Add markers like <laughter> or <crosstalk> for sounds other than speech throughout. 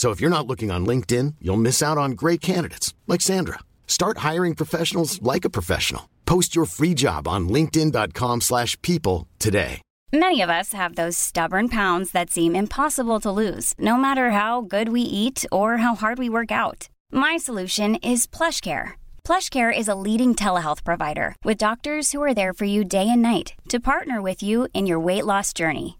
So if you're not looking on LinkedIn, you'll miss out on great candidates like Sandra. Start hiring professionals like a professional. Post your free job on linkedin.com/people today. Many of us have those stubborn pounds that seem impossible to lose, no matter how good we eat or how hard we work out. My solution is PlushCare. PlushCare is a leading telehealth provider with doctors who are there for you day and night to partner with you in your weight loss journey.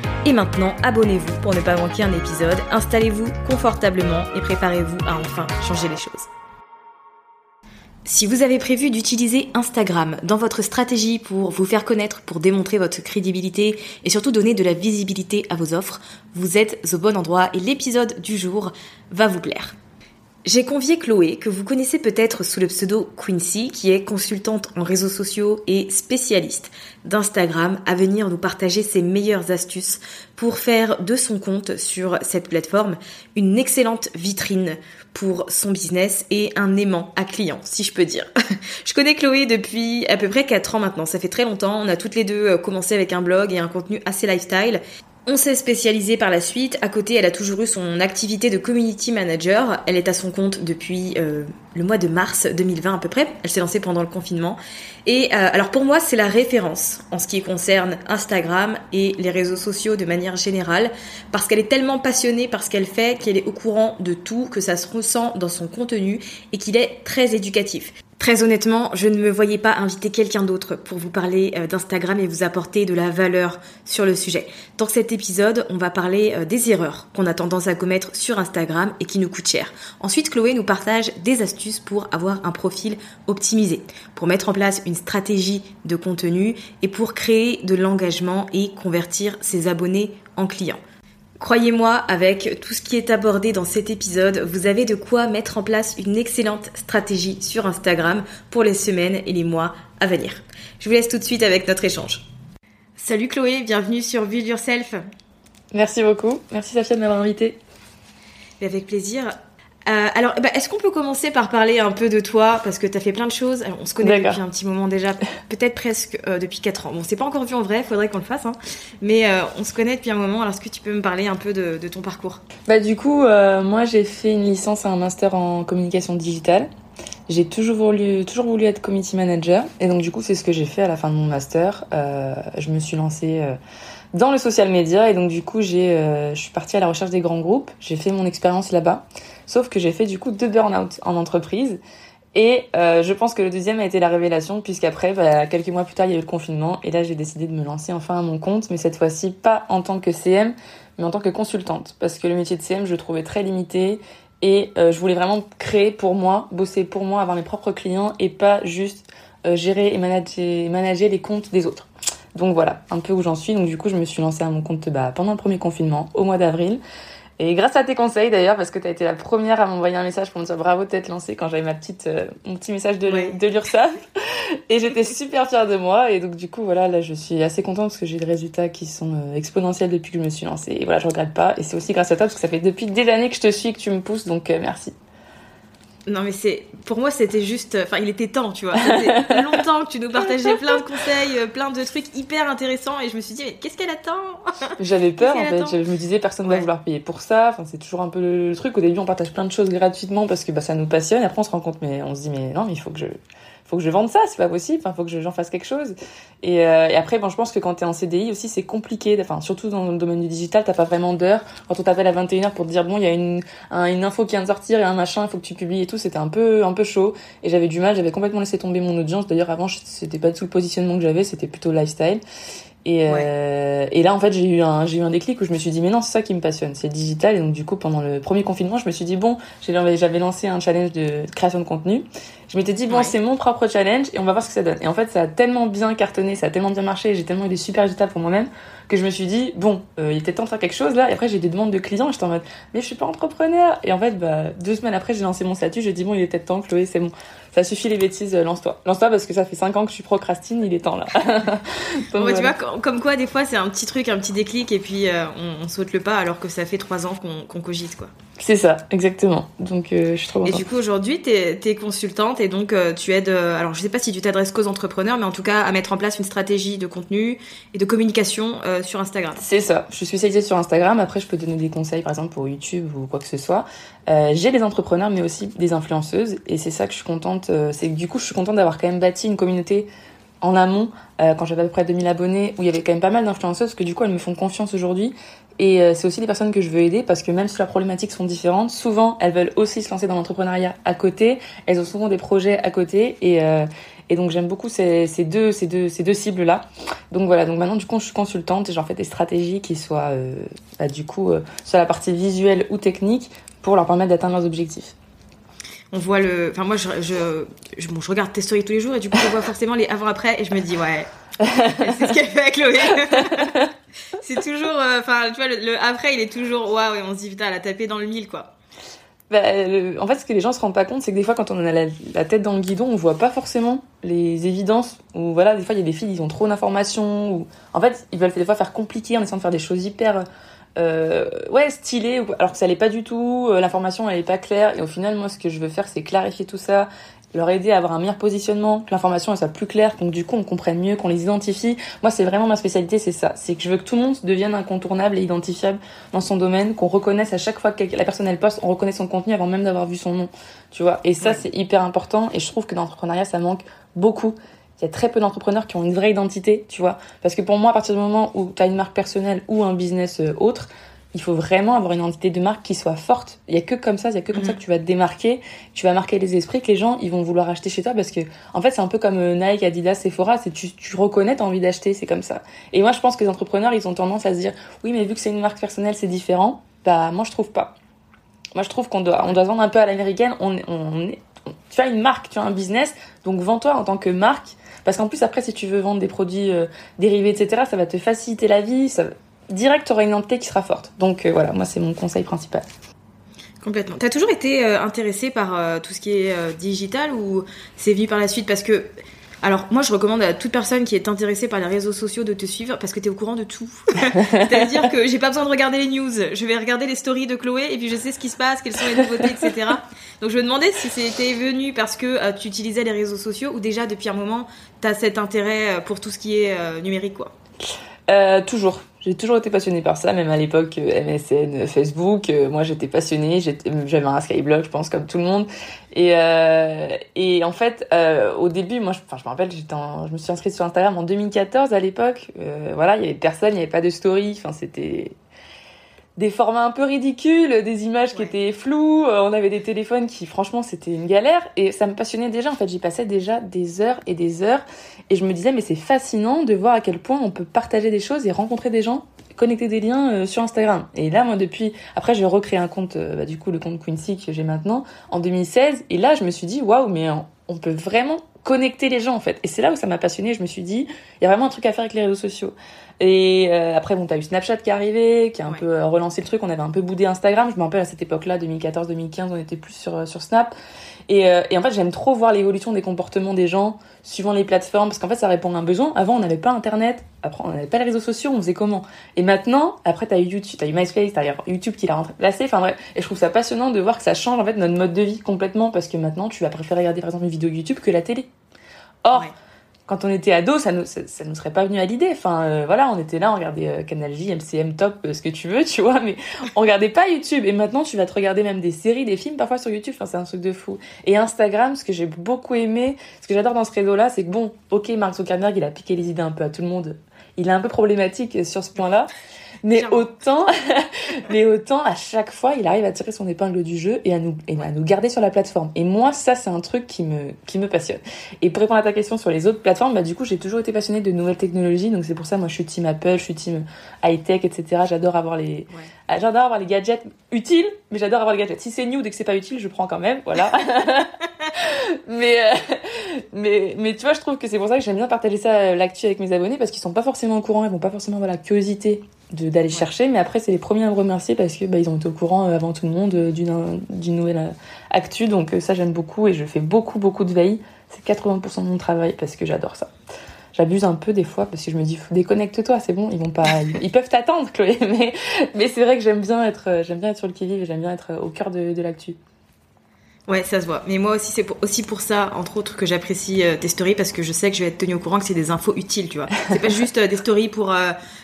Et maintenant, abonnez-vous pour ne pas manquer un épisode, installez-vous confortablement et préparez-vous à enfin changer les choses. Si vous avez prévu d'utiliser Instagram dans votre stratégie pour vous faire connaître, pour démontrer votre crédibilité et surtout donner de la visibilité à vos offres, vous êtes au bon endroit et l'épisode du jour va vous plaire. J'ai convié Chloé, que vous connaissez peut-être sous le pseudo Quincy, qui est consultante en réseaux sociaux et spécialiste d'Instagram, à venir nous partager ses meilleures astuces pour faire de son compte sur cette plateforme une excellente vitrine pour son business et un aimant à clients, si je peux dire. <laughs> je connais Chloé depuis à peu près 4 ans maintenant, ça fait très longtemps, on a toutes les deux commencé avec un blog et un contenu assez lifestyle. On s'est spécialisé par la suite. À côté, elle a toujours eu son activité de community manager. Elle est à son compte depuis euh, le mois de mars 2020 à peu près. Elle s'est lancée pendant le confinement. Et euh, alors pour moi, c'est la référence en ce qui concerne Instagram et les réseaux sociaux de manière générale, parce qu'elle est tellement passionnée par ce qu'elle fait qu'elle est au courant de tout, que ça se ressent dans son contenu et qu'il est très éducatif. Très honnêtement, je ne me voyais pas inviter quelqu'un d'autre pour vous parler euh, d'Instagram et vous apporter de la valeur sur le sujet. Dans cet épisode, on va parler euh, des erreurs qu'on a tendance à commettre sur Instagram et qui nous coûtent cher. Ensuite, Chloé nous partage des astuces pour avoir un profil optimisé, pour mettre en place une stratégie de contenu et pour créer de l'engagement et convertir ses abonnés en clients. Croyez-moi, avec tout ce qui est abordé dans cet épisode, vous avez de quoi mettre en place une excellente stratégie sur Instagram pour les semaines et les mois à venir. Je vous laisse tout de suite avec notre échange. Salut Chloé, bienvenue sur Build Yourself. Merci beaucoup. Merci Safia de m'avoir invité. Avec plaisir. Euh, alors, bah, est-ce qu'on peut commencer par parler un peu de toi? Parce que tu as fait plein de choses. Alors, on se connaît depuis un petit moment déjà, peut-être presque euh, depuis 4 ans. Bon, c'est pas encore vu en vrai, faudrait qu'on le fasse. Hein. Mais euh, on se connaît depuis un moment. Alors, est-ce que tu peux me parler un peu de, de ton parcours? Bah, du coup, euh, moi, j'ai fait une licence et un master en communication digitale. J'ai toujours voulu, toujours voulu être community manager. Et donc, du coup, c'est ce que j'ai fait à la fin de mon master. Euh, je me suis lancée dans le social media. Et donc, du coup, j'ai, je suis partie à la recherche des grands groupes. J'ai fait mon expérience là-bas. Sauf que j'ai fait du coup deux burn-out en entreprise. Et euh, je pense que le deuxième a été la révélation, puisqu'après, bah, quelques mois plus tard, il y a eu le confinement. Et là, j'ai décidé de me lancer enfin à mon compte, mais cette fois-ci, pas en tant que CM, mais en tant que consultante. Parce que le métier de CM, je le trouvais très limité. Et euh, je voulais vraiment créer pour moi, bosser pour moi, avoir mes propres clients, et pas juste euh, gérer et manager, les comptes des autres. Donc voilà, un peu où j'en suis. Donc du coup, je me suis lancée à mon compte bah, pendant le premier confinement, au mois d'avril. Et grâce à tes conseils d'ailleurs, parce que tu as été la première à m'envoyer un message pour me dire bravo de t'être lancée quand j'avais ma petite, euh, mon petit message de, de l'URSSAF. et j'étais super fière de moi. Et donc du coup, voilà, là je suis assez contente parce que j'ai des résultats qui sont euh, exponentiels depuis que je me suis lancée. Et voilà, je regrette pas. Et c'est aussi grâce à toi parce que ça fait depuis des années que je te suis et que tu me pousses. Donc euh, merci. Non mais c'est pour moi c'était juste enfin il était temps tu vois. C'était <laughs> longtemps que tu nous partageais plein de conseils euh, plein de trucs hyper intéressants et je me suis dit mais qu'est-ce qu'elle attend? J'avais peur en fait. je me disais personne ne va vouloir payer pour ça. Enfin c'est toujours un peu le truc. Au début on partage plein de choses gratuitement parce que bah ça nous passionne. Après on se rend compte mais on se dit mais non mais il faut que je faut que je vende ça, c'est pas possible, faut que j'en fasse quelque chose. Et, euh, et après, bon, je pense que quand t'es en CDI aussi, c'est compliqué, enfin, surtout dans le domaine du digital, t'as pas vraiment d'heures. Quand on t'appelle à 21h pour te dire, bon, il y a une, une info qui vient de sortir, a un machin, il faut que tu publies et tout, c'était un peu, un peu chaud. Et j'avais du mal, j'avais complètement laissé tomber mon audience. D'ailleurs, avant, c'était pas tout le positionnement que j'avais, c'était plutôt lifestyle. Et, euh, et là, en fait, j'ai eu un, j'ai eu un déclic où je me suis dit, mais non, c'est ça qui me passionne, c'est le digital. Et donc, du coup, pendant le premier confinement, je me suis dit, bon, j'avais lancé un challenge de création de contenu. Je m'étais dit, bon, c'est mon propre challenge et on va voir ce que ça donne. Et en fait, ça a tellement bien cartonné, ça a tellement bien marché, j'ai tellement eu des super résultats pour moi-même que je me suis dit, bon, euh, il était temps de faire quelque chose là. Et après, j'ai des demandes de clients et j'étais en mode, mais je suis pas entrepreneur. Et en fait, bah, deux semaines après, j'ai lancé mon statut, j'ai dit, bon, il était temps, Chloé, c'est bon. Ça suffit les bêtises, euh, lance-toi. Lance-toi parce que ça fait cinq ans que je suis procrastine, il est temps là. <laughs> bon, Tu vois, comme quoi, des fois, c'est un petit truc, un petit déclic et puis euh, on, saute le pas alors que ça fait trois ans qu'on cogite, quoi. C'est ça, exactement. Donc, euh, je suis trop contente. Et du coup, aujourd'hui, tu es, consultante et donc euh, tu aides, alors je sais pas si tu t'adresses qu'aux entrepreneurs, mais en tout cas à mettre en place une stratégie de contenu et de communication sur Instagram. C'est ça. Je suis spécialisée sur Instagram. Après, je peux donner des conseils, par exemple, pour YouTube ou quoi que ce soit. J'ai des entrepreneurs, mais aussi des influenceuses. Et c'est ça que je suis contente. c'est que du coup, je suis contente d'avoir quand même bâti une communauté en amont, quand j'avais à peu près 2000 abonnés, où il y avait quand même pas mal d'influenceuses, que du coup, elles me font confiance aujourd'hui. Et euh, c'est aussi des personnes que je veux aider parce que même si leurs problématiques sont différentes, souvent elles veulent aussi se lancer dans l'entrepreneuriat à côté. Elles ont souvent des projets à côté et euh, donc j'aime beaucoup ces, deux cibles là. Donc voilà, donc maintenant du coup je suis consultante et j'en fais des stratégies qui soient euh, bah, du coup sur la partie visuelle ou technique pour leur permettre d'atteindre leurs objectifs on voit le enfin moi je je, je, bon, je regarde tes stories tous les jours et du coup je vois forcément les avant après et je me dis ouais <laughs> c'est ce qu'elle fait avec Chloé <laughs> c'est toujours, euh, enfin, tu vois, le, après, il est toujours waouh, et on se dit putain, elle a tapé dans le mille, quoi. Bah, en fait, ce que les gens se rendent pas compte, c'est que des fois, quand on a la, tête dans le guidon, on voit pas forcément les évidences. Ou voilà, des fois, il y a des filles, ils ont trop d'informations. Ou en fait, ils veulent des fois faire compliqué en essayant de faire des choses hyper euh, ouais stylées, alors que ça l'est pas du tout. Euh, l'information, elle est pas claire. Et au final, moi, ce que je veux faire, c'est clarifier tout ça leur aider à avoir un meilleur positionnement, que l'information soit plus claire, donc du coup on comprenne mieux, qu'on les identifie. Moi c'est vraiment ma spécialité, c'est ça. C'est que je veux que tout le monde devienne incontournable et identifiable dans son domaine, qu'on reconnaisse à chaque fois que la personne elle poste, on reconnaît son contenu avant même d'avoir vu son nom. Tu vois? Et ça c'est hyper important et je trouve que dans l'entrepreneuriat ça manque beaucoup. Il y a très peu d'entrepreneurs qui ont une vraie identité, tu vois. Parce que pour moi, à partir du moment où tu as une marque personnelle ou un business euh, autre, il faut vraiment avoir une identité de marque qui soit forte. Il y a que comme ça, il y a que comme ça mhm. que tu vas te démarquer, tu vas marquer les esprits, que les gens ils vont vouloir acheter chez toi parce que en fait c'est un peu comme euh, Nike, Adidas, Sephora, c'est tu, tu reconnais, t'as envie d'acheter, c'est comme ça. Et moi je pense que les entrepreneurs ils ont tendance à se dire oui mais vu que c'est une marque personnelle c'est différent. Bah moi je trouve pas. Moi je trouve qu'on doit on doit vendre un peu à l'américaine. On, on, tu as une marque, tu as un business, donc vends-toi en tant que marque. Parce qu'en plus après si tu veux vendre des produits euh, dérivés etc ça va te faciliter la vie, ça direct, tu auras une entité qui sera forte. Donc euh, voilà, moi, c'est mon conseil principal. Complètement. T'as toujours été euh, intéressé par tout ce qui est digital ou c'est venu par la suite? Parce que, alors moi je recommande à toute personne qui est intéressée par les réseaux sociaux de te suivre parce que t'es au courant de tout. <laughs> C'est-à-dire que j'ai pas besoin de regarder les news, je vais regarder les stories de Chloé et puis je sais ce qui se passe, quelles sont les nouveautés, etc. Donc je me demandais si c'était venu parce que tu utilisais les réseaux sociaux ou déjà depuis un moment t'as cet intérêt pour tout ce qui est numérique quoi. toujours. J'ai toujours été passionnée par ça, même à l'époque euh, MSN, Facebook. Euh, moi, j'étais passionnée. J'avais un Skyblog, je pense, comme tout le monde. Et, euh, et en fait, euh, au début, moi, je, enfin, je me rappelle, je me suis inscrite sur Instagram en 2014 à l'époque. Euh, voilà, il y avait personne, il n'y avait pas de story. Enfin, c'était des formats un peu ridicules, des images qui étaient floues, euh, on avait des téléphones qui franchement c'était une galère. Et ça me passionnait déjà en fait, j'y passais déjà des heures et des heures. Et je me disais mais c'est fascinant de voir à quel point on peut partager des choses et rencontrer des gens, connecter des liens euh, sur Instagram. Et là moi depuis après j'ai recréé un compte euh, bah, du coup le compte Quincy que j'ai maintenant en 2016 et là je me suis dit waouh mais on peut vraiment connecter les gens en fait. Et c'est là où ça m'a passionné. Je me suis dit, il y a vraiment un truc à faire avec les réseaux sociaux. Et euh, après, bon, t'as eu Snapchat qui est arrivé, qui a un peu euh, relancé le truc. On avait un peu boudé Instagram. Je me rappelle à cette époque-là, 2014-2015, on était plus sur, sur Snap. Et, et en fait, j'aime trop voir l'évolution des comportements des gens suivant les plateformes, parce qu'en fait, ça répond à un besoin. Avant, on n'avait pas Internet. Après, on n'avait pas les réseaux sociaux. On faisait comment? Et maintenant, après, t'as eu YouTube, t'as eu MySpace, t'as eu YouTube qui l'a remplacé. Enfin bref, et je trouve ça passionnant de voir que ça change en fait notre mode de vie complètement, parce que maintenant, tu vas préférer regarder par exemple une vidéo YouTube que la télé. Or, quand on était ado, ça nous, ça, nous serait pas venu à l'idée. Enfin, euh, voilà, on était là, on regardait euh, Canal J, MCM, Top, euh, ce que tu veux, <laughs> tu vois, mais on regardait pas YouTube. Et maintenant, tu vas te regarder même des séries, des films parfois sur YouTube. Enfin, c'est un truc de fou. Et Instagram, ce que j'ai beaucoup aimé, ce que j'adore dans ce réseau-là, c'est que bon, ok, Mark Zuckerberg, il a piqué les idées un peu à tout le monde. Il est un peu problématique sur ce point-là. Mais autant, <laughs> mais autant, à chaque fois, il arrive à tirer son épingle du jeu et à nous, et à nous garder sur la plateforme. Et moi, ça, c'est un truc qui me, qui me passionne. Et pour répondre à ta question sur les autres plateformes, bah, du coup, j'ai toujours été passionnée de nouvelles technologies. Donc, c'est pour ça, moi, je suis team Apple, je suis team high-tech, etc. J'adore avoir les, ah, j'adore avoir les gadgets utiles, mais j'adore avoir les gadgets. Si c'est new, dès que c'est pas utile, je prends quand même, voilà. <laughs> mais, euh, mais, mais tu vois, je trouve que c'est pour ça que j'aime bien partager ça, euh, l'actu avec mes abonnés, parce qu'ils sont pas forcément au courant, ils vont pas forcément avoir la curiosité d'aller chercher. Mais après c'est les premiers à me remercier parce que bah, ils ont été au courant euh, avant tout le monde euh, d'une d'une nouvelle euh, actu. Donc ça j'aime beaucoup et je fais beaucoup beaucoup de veille. C'est 80% de mon travail parce que j'adore ça. J'abuse un peu des fois parce que je me dis déconnecte-toi c'est bon ils vont pas <laughs> ils, peuvent t'attendre Chloé. <laughs> Mais mais c'est vrai que j'aime bien être j'aime bien être sur le qui vive et j'aime bien être au cœur de, de l'actu. Ouais, ça se voit. Mais moi aussi, c'est aussi pour ça, entre autres, que j'apprécie tes stories parce que je sais que je vais être tenue au courant que c'est des infos utiles, tu vois. C'est pas <laughs> juste des stories pour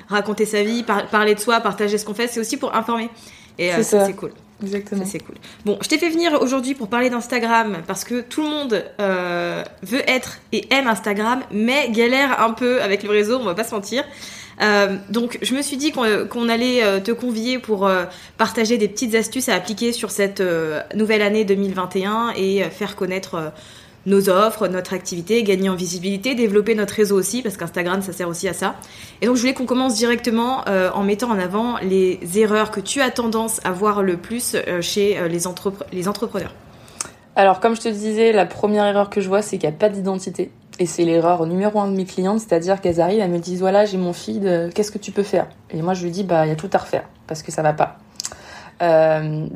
raconter sa vie, parler de soi, partager ce qu'on fait, c'est aussi pour informer. Et euh, ça, c'est cool. Exactement. C'est cool. Bon, je t'ai fait venir aujourd'hui pour parler d'Instagram parce que tout le monde euh, veut être et aime Instagram, mais galère un peu avec le réseau, on va pas se mentir. Euh, donc, je me suis dit qu'on allait te convier pour partager des petites astuces à appliquer sur cette nouvelle année 2021 et faire connaître nos offres, notre activité, gagner en visibilité, développer notre réseau aussi, parce qu'Instagram, ça sert aussi à ça. Et donc, je voulais qu'on commence directement euh, en mettant en avant les erreurs que tu as tendance à voir le plus euh, chez euh, les, les entrepreneurs. Alors, comme je te disais, la première erreur que je vois, c'est qu'il n'y a pas d'identité. Et c'est l'erreur numéro un de mes clientes, c'est-à-dire qu'elles arrivent, elles me disent voilà, j'ai mon feed, qu'est-ce que tu peux faire? Et moi, je lui dis bah, il y a tout à refaire, parce que ça va pas.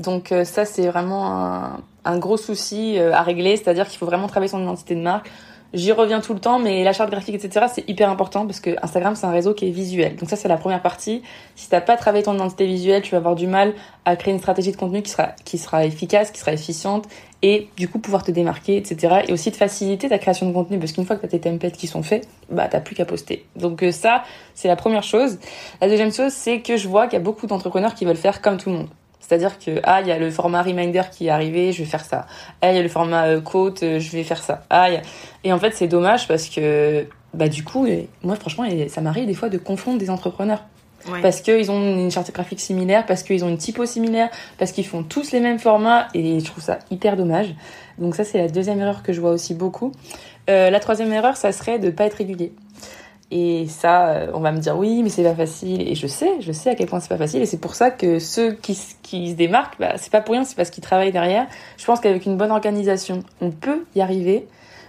donc ça, c'est vraiment un, un gros souci euh, à régler, c'est-à-dire qu'il faut vraiment travailler son identité de marque. J'y reviens tout le temps, mais la charte graphique, etc., c'est hyper important parce que Instagram, c'est un réseau qui est visuel. Donc ça, c'est la première partie. Si t'as pas travaillé ton identité visuelle, tu vas avoir du mal à créer une stratégie de contenu qui sera, qui sera efficace, qui sera efficiente et du coup pouvoir te démarquer, etc. Et aussi de faciliter ta création de contenu parce qu'une fois que t'as tes templates qui sont faits, bah t'as plus qu'à poster. Donc euh, ça, c'est la première chose. La deuxième chose, c'est que je vois qu'il y a beaucoup d'entrepreneurs qui veulent faire comme tout le monde. C'est-à-dire que ah il y a le format reminder qui est arrivé, je vais faire ça. Ah il y a le format euh, quote, euh, je vais faire ça. Ah et en fait c'est dommage parce que bah du coup moi franchement ça m'arrive des fois de confondre des entrepreneurs. Parce qu'ils ont une charte graphique similaire, parce qu'ils ont une typo similaire, parce qu'ils font tous les mêmes formats et je trouve ça hyper dommage. Donc ça c'est la deuxième erreur que je vois aussi beaucoup. Euh, la troisième erreur ça serait de pas être régulier. Et ça, euh, on va me dire oui, mais c'est pas facile. Et je sais, je sais à quel point c'est pas facile. Et c'est pour ça que ceux qui, qui se démarquent, bah, c'est pas pour rien, c'est parce qu'ils travaillent derrière. Je pense qu'avec une bonne organisation, on peut y arriver.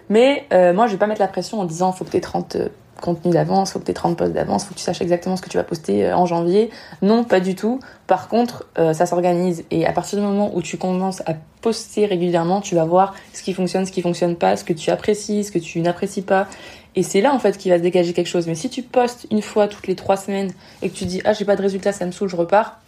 Mais euh, moi, je vais pas mettre la pression en disant faut que tu aies 30 contenus d'avance, faut que tu aies 30 posts d'avance, faut que tu saches exactement ce que tu vas poster euh, en janvier. Non, pas du tout. Par contre, ça s'organise. Et à partir du moment où tu commences à poster régulièrement, tu vas voir ce qui fonctionne, ce qui fonctionne pas, ce que tu apprécies, ce que tu n'apprécies pas. Et c'est là en fait qu'il va se dégager quelque chose. Mais si tu postes une fois toutes les trois semaines et que tu dis ah j'ai pas de résultat, ça me saoule, je repars,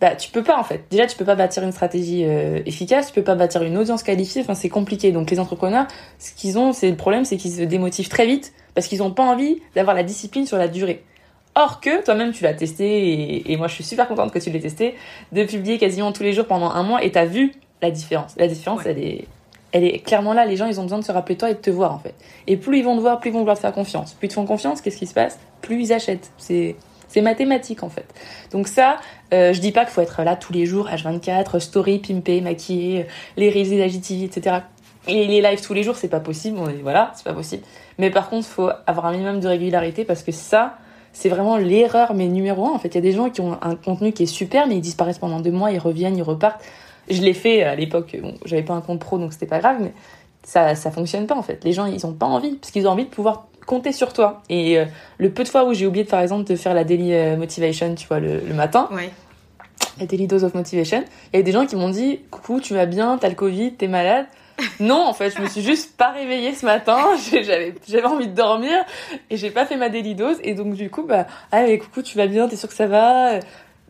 bah tu peux pas en fait. Déjà tu peux pas bâtir une stratégie euh, efficace, tu peux pas bâtir une audience qualifiée. Enfin c'est compliqué. Donc les entrepreneurs, ce qu'ils ont, c'est le problème, c'est qu'ils se démotivent très vite parce qu'ils ont pas envie d'avoir la discipline sur la durée. Or que toi-même tu l'as testé et, et, moi je suis super contente que tu l'aies testé de publier quasiment tous les jours pendant un mois et t'as vu la différence. La différence elle est elle est clairement là. Les gens, ils ont besoin de se rappeler toi et de te voir, en fait. Et plus ils vont te voir, plus ils vont vouloir te faire confiance. Plus ils te font confiance, qu'est-ce qui se passe? Plus ils achètent. C'est, c'est mathématique, en fait. Donc ça, euh, je dis pas qu'il faut être là tous les jours, H24, story, pimper, maquiller, les les IGTV, etc. Et les lives tous les jours, c'est pas possible. voilà, c'est pas possible. Mais par contre, faut avoir un minimum de régularité parce que ça, c'est vraiment l'erreur, mais numéro un. En fait, il y a des gens qui ont un contenu qui est super, mais ils disparaissent pendant deux mois, ils reviennent, ils repartent. Je l'ai fait à l'époque, bon, j'avais pas un compte pro donc c'était pas grave, mais ça, ça fonctionne pas en fait. Les gens ils ont pas envie, parce qu'ils ont envie de pouvoir compter sur toi. Et euh, le peu de fois où j'ai oublié, par exemple, de faire la daily euh, motivation, tu vois, le, le matin, Ouais. la daily dose of motivation, il y a des gens qui m'ont dit, coucou, tu vas bien, t'as le Covid, t'es malade. <laughs> Non, en fait, je me suis juste pas réveillée ce matin. <laughs> J'avais envie de dormir et j'ai pas fait ma daily dose. Et donc, du coup, bah, ah, mais coucou, tu vas bien, t'es sûr que ça va?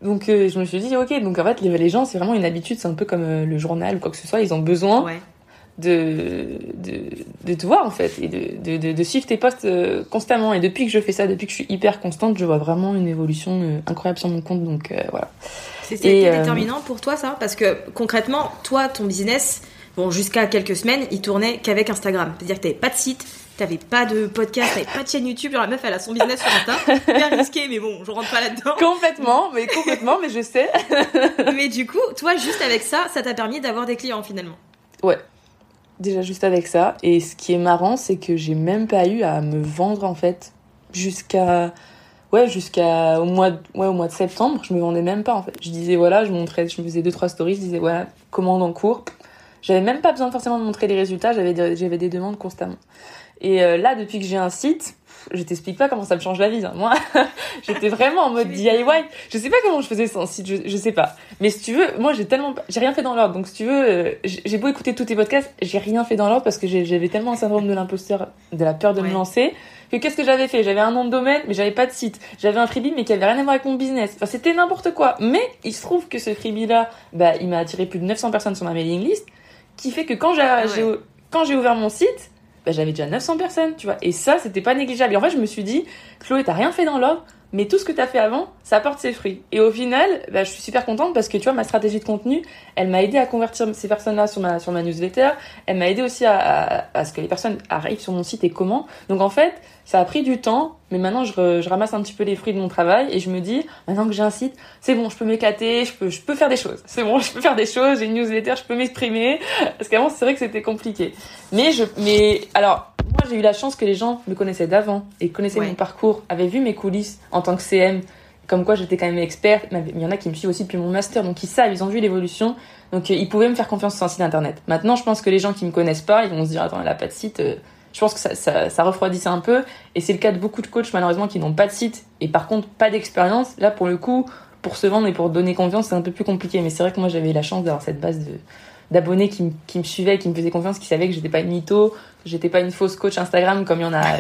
Donc, euh, je me suis dit, ok. Donc, en fait, les, les gens, c'est vraiment une habitude. C'est un peu comme euh, le journal ou quoi que ce soit. Ils ont besoin Ouais. de, de, de te voir, en fait, et de, de, suivre tes posts euh, constamment. Et depuis que je fais ça, depuis que je suis hyper constante, je vois vraiment une évolution incroyable sur mon compte. Donc, voilà. C'était déterminant pour toi ça? Parce que concrètement, toi, ton business, bon, jusqu'à quelques semaines, il tournait qu'avec Instagram. C'est-à-dire que t'avais pas de site, t'avais pas de podcast, t'avais pas de chaîne YouTube. Genre la meuf, elle a son business sur Insta. <laughs> Bien risqué, mais bon, je rentre pas là-dedans. Complètement, mais complètement, mais je sais. <laughs> mais du coup, toi, juste avec ça, ça t'a permis d'avoir des clients finalement. Ouais. Déjà juste avec ça. Et ce qui est marrant, c'est que j'ai même pas eu à me vendre en fait jusqu'à ouais jusqu'à au mois de, ouais au mois de septembre. Je me vendais même pas en fait. Je disais voilà, je montrais, je me faisais deux trois stories, je disais voilà commande en cours. J'avais même pas besoin forcément de montrer les résultats. J'avais des- j'avais des demandes constamment. Et euh, là, depuis que j'ai un site, je t'explique pas comment ça me change la vie. hein. Moi, <laughs> j'étais vraiment en mode DIY. Je sais pas comment je faisais sans site, je, je sais pas. Mais si tu veux, moi j'ai tellement, j'ai rien fait dans l'ordre. Donc si tu veux, euh, j'ai beau écouter tous tes podcasts, j'ai rien fait dans l'ordre parce que j'avais tellement un syndrome de l'imposteur, de la peur de Ouais. me lancer. Que qu'est-ce que j'avais fait? J'avais un nom de domaine, mais j'avais pas de site. J'avais un freebie, mais qui avait rien à voir avec mon business. Enfin, c'était n'importe quoi. Mais il se trouve que ce freebie-là, bah, il m'a attiré plus de 900 personnes sur ma mailing list, qui fait que quand j'ai ouais. j'ai- quand j'ai ouvert mon site, bah, j'avais déjà 900 personnes, tu vois. Et ça, c'était pas négligeable. Et en fait, je me suis dit, Chloé, t'as rien fait dans l'ordre, mais tout ce que t'as fait avant, ça apporte ses fruits. Et au final, bah, je suis super contente parce que tu vois, ma stratégie de contenu, elle m'a aidé à convertir ces personnes-là sur ma, sur ma newsletter. Elle m'a aidé aussi à, à, à ce que les personnes arrivent sur mon site et comment. Donc en fait, ça a pris du temps, mais maintenant je, ramasse un petit peu les fruits de mon travail et je me dis, maintenant que j'ai un site, c'est bon, je peux m'éclater, je peux, je peux faire des choses. C'est bon, <laughs> je peux faire des choses, j'ai une newsletter, je peux m'exprimer. Parce qu'avant, c'est vrai que c'était compliqué. Mais je, mais alors, moi j'ai eu la chance que les gens me connaissaient d'avant et connaissaient Ouais. mon parcours, avaient vu mes coulisses en tant que CM, comme quoi j'étais quand même experte. Mais Il y en a qui me suivent aussi depuis mon master, donc ils savent, ils ont vu l'évolution. Donc euh, ils pouvaient me faire confiance sur un site internet. Maintenant, je pense que les gens qui me connaissent pas, ils vont se dire attends, elle a pas de site. euh, Je pense que ça, ça, ça refroidissait un peu. Et c'est le cas de beaucoup de coachs malheureusement qui n'ont pas de site et par contre pas d'expérience. Là, pour le coup, pour se vendre et pour donner confiance, c'est un peu plus compliqué. Mais c'est vrai que moi j'avais la chance d'avoir cette base de d'abonnés qui, me- qui me suivaient, qui me faisaient confiance, qui savaient que j'étais pas une mytho, que j'étais pas une fausse coach Instagram comme il y en a euh,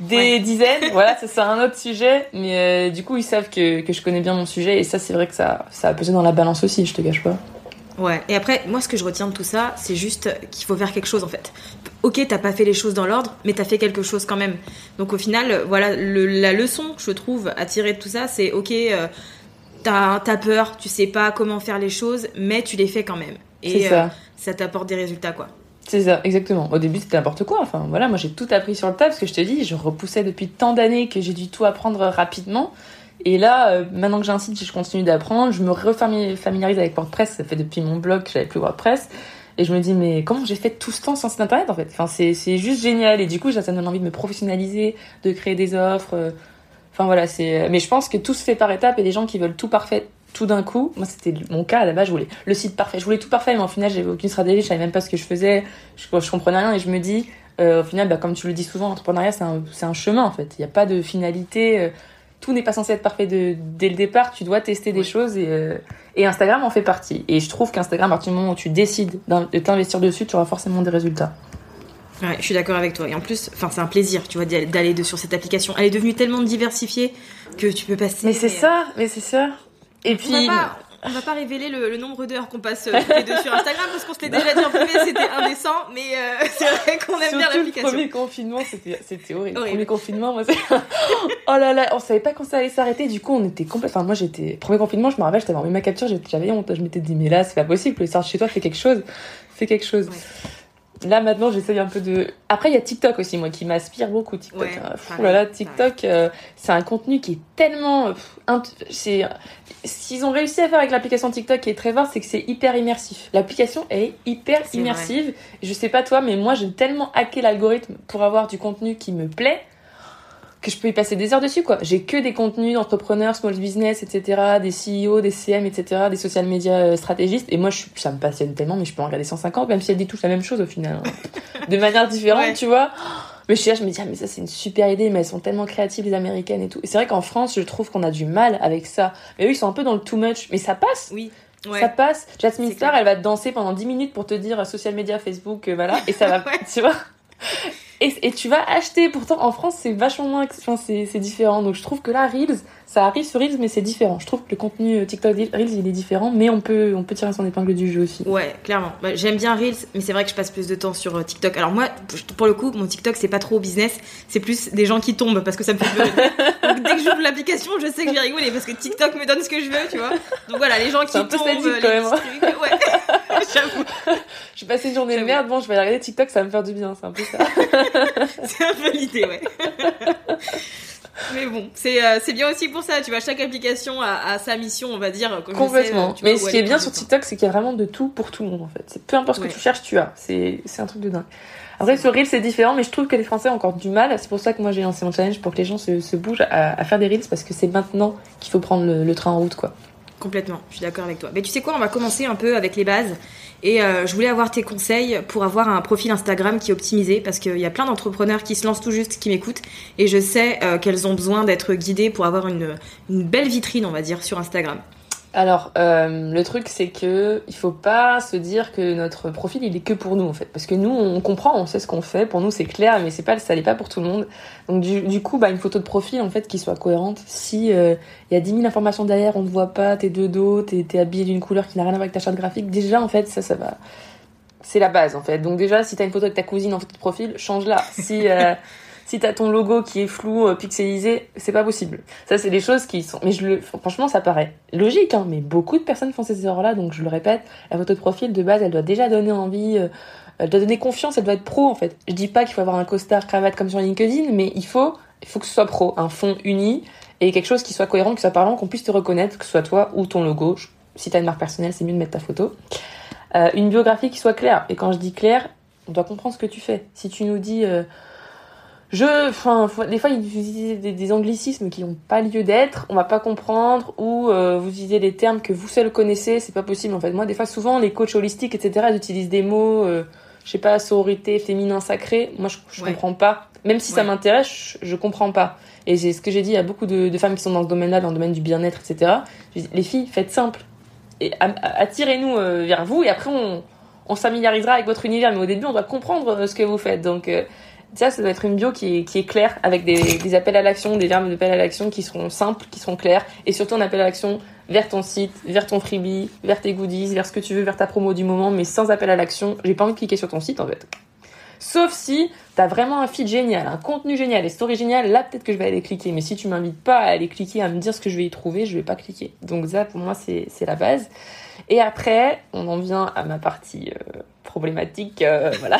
des Ouais. dizaines. <laughs> voilà, ça c'est un autre sujet. Mais euh, du coup, ils savent que, que je connais bien mon sujet et ça, c'est vrai que ça, ça a pesé dans la balance aussi, je te cache pas. Ouais. Et après, moi, ce que je retiens de tout ça, c'est juste qu'il faut faire quelque chose en fait. Ok, t'as pas fait les choses dans l'ordre, mais t'as fait quelque chose quand même. Donc au final, voilà, le- la leçon, je trouve, à tirer de tout ça, c'est ok, euh, t'as peur, tu sais pas comment faire les choses, mais tu les fais quand même. Et ça. euh, ça t'apporte des résultats, quoi. C'est ça, exactement. Au début, c'était n'importe quoi. Enfin, voilà, moi, j'ai tout appris sur le tas parce que je te dis, je repoussais depuis tant d'années que j'ai dû tout apprendre rapidement. Et là, euh, maintenant que j'ai un site, je continue d'apprendre. Je me refamiliarise avec WordPress. Ça fait depuis mon blog que j'avais plus WordPress. Et je me dis, mais comment j'ai fait tout ce temps sans site internet, en fait? Enfin, c'est, c'est juste génial. Et du coup, ça me donne envie de me professionnaliser, de créer des offres. euh, Enfin, voilà, c'est, mais je pense que tout se fait par étapes et les gens qui veulent tout parfait tout d'un coup, moi c'était mon cas à la base, je voulais le site parfait, je voulais tout parfait, mais au final j'avais aucune stratégie, je savais même pas ce que je faisais, je, je comprenais rien et je me dis, euh, au final, bah, comme tu le dis souvent, l'entrepreneuriat c'est un, un chemin en fait, il n'y a pas de finalité, euh, tout n'est pas censé être parfait de, dès le départ, tu dois tester des choses et, euh, et Instagram en fait partie. Et je trouve qu'Instagram, à partir du moment où tu décides de t'investir dessus, tu auras forcément des résultats. Ouais, je suis d'accord avec toi. Et en plus, enfin, c'est un plaisir, tu vois, d'aller sur cette application. Elle est devenue tellement diversifiée que tu peux passer. Mais c'est ça, mais c'est ça. Et puis, pas, on va pas révéler le, le nombre d'heures qu'on passe euh, les deux sur Instagram parce qu'on se l'est déjà dit en privé, c'était indécent, mais euh, <laughs> c'est vrai qu'on aime bien Surtout le l'application. premier confinement, c'était c'était horrible. Le Horrible. premier confinement, moi, c'est... <laughs> oh là là, on savait pas quand ça allait s'arrêter. Du coup, on était complètement... Enfin, moi, j'étais... Premier confinement, je me rappelle, t'avais envoyé ma capture, j'étais- j'avais honte. Je m'étais dit, mais là, c'est pas possible. Le sort chez toi, fais quelque chose. Fais quelque chose. Là, maintenant, j'essaye un peu de... Après, il y a TikTok aussi, moi, qui m'aspire beaucoup, TikTok. Ouais, hein. Pareil, oh là là, TikTok, euh, c'est un contenu qui est tellement... c'est... Ce qu'ils ont réussi à faire avec l'application TikTok qui est très c'est que c'est hyper immersif. L'application, est hyper immersive. Je sais pas toi, mais moi, j'ai tellement hacké l'algorithme pour avoir du contenu qui me plaît que je peux y passer des heures dessus, quoi. J'ai que des contenus d'entrepreneurs, small business, etc., des CEO, des CM, etc., des social media euh, stratégistes. Et moi, je, ça me passionne tellement, mais je peux en regarder 150, même si elles disent tous la même chose au final. hein. <laughs> de manière différente, Ouais. tu vois. Mais je suis là, je me dis, ah, mais ça, c'est une super idée, mais elles sont tellement créatives, les américaines et tout. Et c'est vrai qu'en France, je trouve qu'on a du mal avec ça. Mais eux, ils sont un peu dans le too much. Mais ça passe. Oui. Ça passe. Jasmine Star, elle va te danser pendant 10 minutes pour te dire social media, Facebook, euh, voilà. Et ça va, <laughs> tu vois. Et, et, tu vas acheter. Pourtant, en France, c'est vachement moins. Enfin, c'est différent. Donc, je trouve que là, Reels, ça arrive sur Reels, mais c'est différent. Je trouve que le contenu euh, TikTok Reels, il est différent, mais on peut, on peut tirer son épingle du jeu aussi. Ouais, clairement. Bah, J'aime bien Reels, mais c'est vrai que je passe plus de temps sur euh, TikTok. Alors moi, pour le coup, mon TikTok, c'est pas trop business, c'est plus des gens qui tombent parce que ça me fait peur. <laughs> Donc dès que j'ouvre l'application, je sais que je vais rigoler parce que TikTok me donne ce que je veux, tu vois. Donc voilà, les gens qui tombent, les quand même. Trucs, ouais. <laughs> <laughs> J'avoue. J'ai passé une journée de merde, bon, je vais regarder TikTok, ça va me faire du bien, c'est un peu ça. <laughs> c'est un peu l'idée, ouais. <laughs> Mais bon, euh, c'est bien aussi pour ça, tu vois, chaque application a, sa mission, on va dire. Complètement. Euh, Mais ce qui est bien sur TikTok, c'est qu'il y a vraiment de tout pour tout le monde, en fait. Peu importe ce que tu cherches, tu as. C'est un truc de dingue. Après, sur Reels, c'est différent, mais je trouve que les Français ont encore du mal. C'est pour ça que moi, j'ai lancé mon challenge pour que les gens se, se bougent à, faire des Reels, parce que c'est maintenant qu'il faut prendre le, le train en route, quoi. Complètement, je suis d'accord avec toi. Mais tu sais quoi, on va commencer un peu avec les bases. Et euh, je voulais avoir tes conseils pour avoir un profil Instagram qui est optimisé parce qu'il y a plein d'entrepreneurs qui se lancent tout juste, qui m'écoutent. Et je sais euh, qu'elles ont besoin d'être guidées pour avoir une, une belle vitrine, on va dire, sur Instagram. Alors, euh, le truc, c'est que il faut pas se dire que notre profil, il est que pour nous, en fait. Parce que nous, on comprend, on sait ce qu'on fait. Pour nous, c'est clair, mais c'est pas, ça n'est pas pour tout le monde. Donc, du, coup, bah, une photo de profil, en fait, qui soit cohérente. Si euh, il y a 10 000 informations derrière, on ne voit pas, t'es de dos, t'es es habillé d'une couleur qui n'a rien à voir avec ta charte graphique, déjà, en fait, ça, ça va. C'est la base, en fait. Donc, déjà, si t'as une photo avec ta cousine en photo de profil, change-la. Si, euh, <laughs> si t'as ton logo qui est flou, euh, pixelisé, c'est pas possible. Ça, c'est des choses qui sont. Mais franchement, ça paraît logique, hein, mais beaucoup de personnes font ces erreurs-là, donc je le répète, la photo de profil de base, elle doit déjà donner envie. Euh, elle doit donner confiance, elle doit être pro en fait. Je dis pas qu'il faut avoir un costard cravate comme sur LinkedIn, mais il faut, il faut que ce soit pro, un fond uni et quelque chose qui soit cohérent, qui soit parlant, qu'on puisse te reconnaître, que ce soit toi ou ton logo. Si t'as une marque personnelle, c'est mieux de mettre ta photo. Euh, une biographie qui soit claire. Et quand je dis claire, on doit comprendre ce que tu fais. Si tu nous dis je, enfin, des fois, ils utilisent des, anglicismes qui n'ont pas lieu d'être, on va pas comprendre, ou euh, vous utilisez des termes que vous seul connaissez, c'est pas possible en fait. Moi, des fois, souvent, les coachs holistiques, etc., ils utilisent des mots, euh, je sais pas, sororité, féminin, sacré. Moi, je, je comprends pas. Même si ça m'intéresse, je, comprends pas. Et c'est ce que j'ai dit à beaucoup de, femmes qui sont dans ce domaine-là, dans le domaine du bien-être, etc. les filles, faites simple. Et attirez-nous euh, vers vous, et après, on, on familiarisera avec votre univers. Mais au début, on doit comprendre ce que vous faites. Donc, ça, ça doit être une bio qui est, claire, avec des, des appels à l'action, des verbes d'appel à l'action qui seront simples, qui seront clairs, et surtout un appel à l'action vers ton site, vers ton freebie, vers tes goodies, vers ce que tu veux, vers ta promo du moment, mais sans appel à l'action. J'ai pas envie de cliquer sur ton site en fait. Sauf si t'as vraiment un feed génial, un contenu génial, des stories géniales, là peut-être que je vais aller cliquer. Mais si tu m'invites pas à aller cliquer, à me dire ce que je vais y trouver, je vais pas cliquer. Donc ça, pour moi, c'est la base. Et après, on en vient à ma partie euh, problématique. Euh, <laughs> voilà.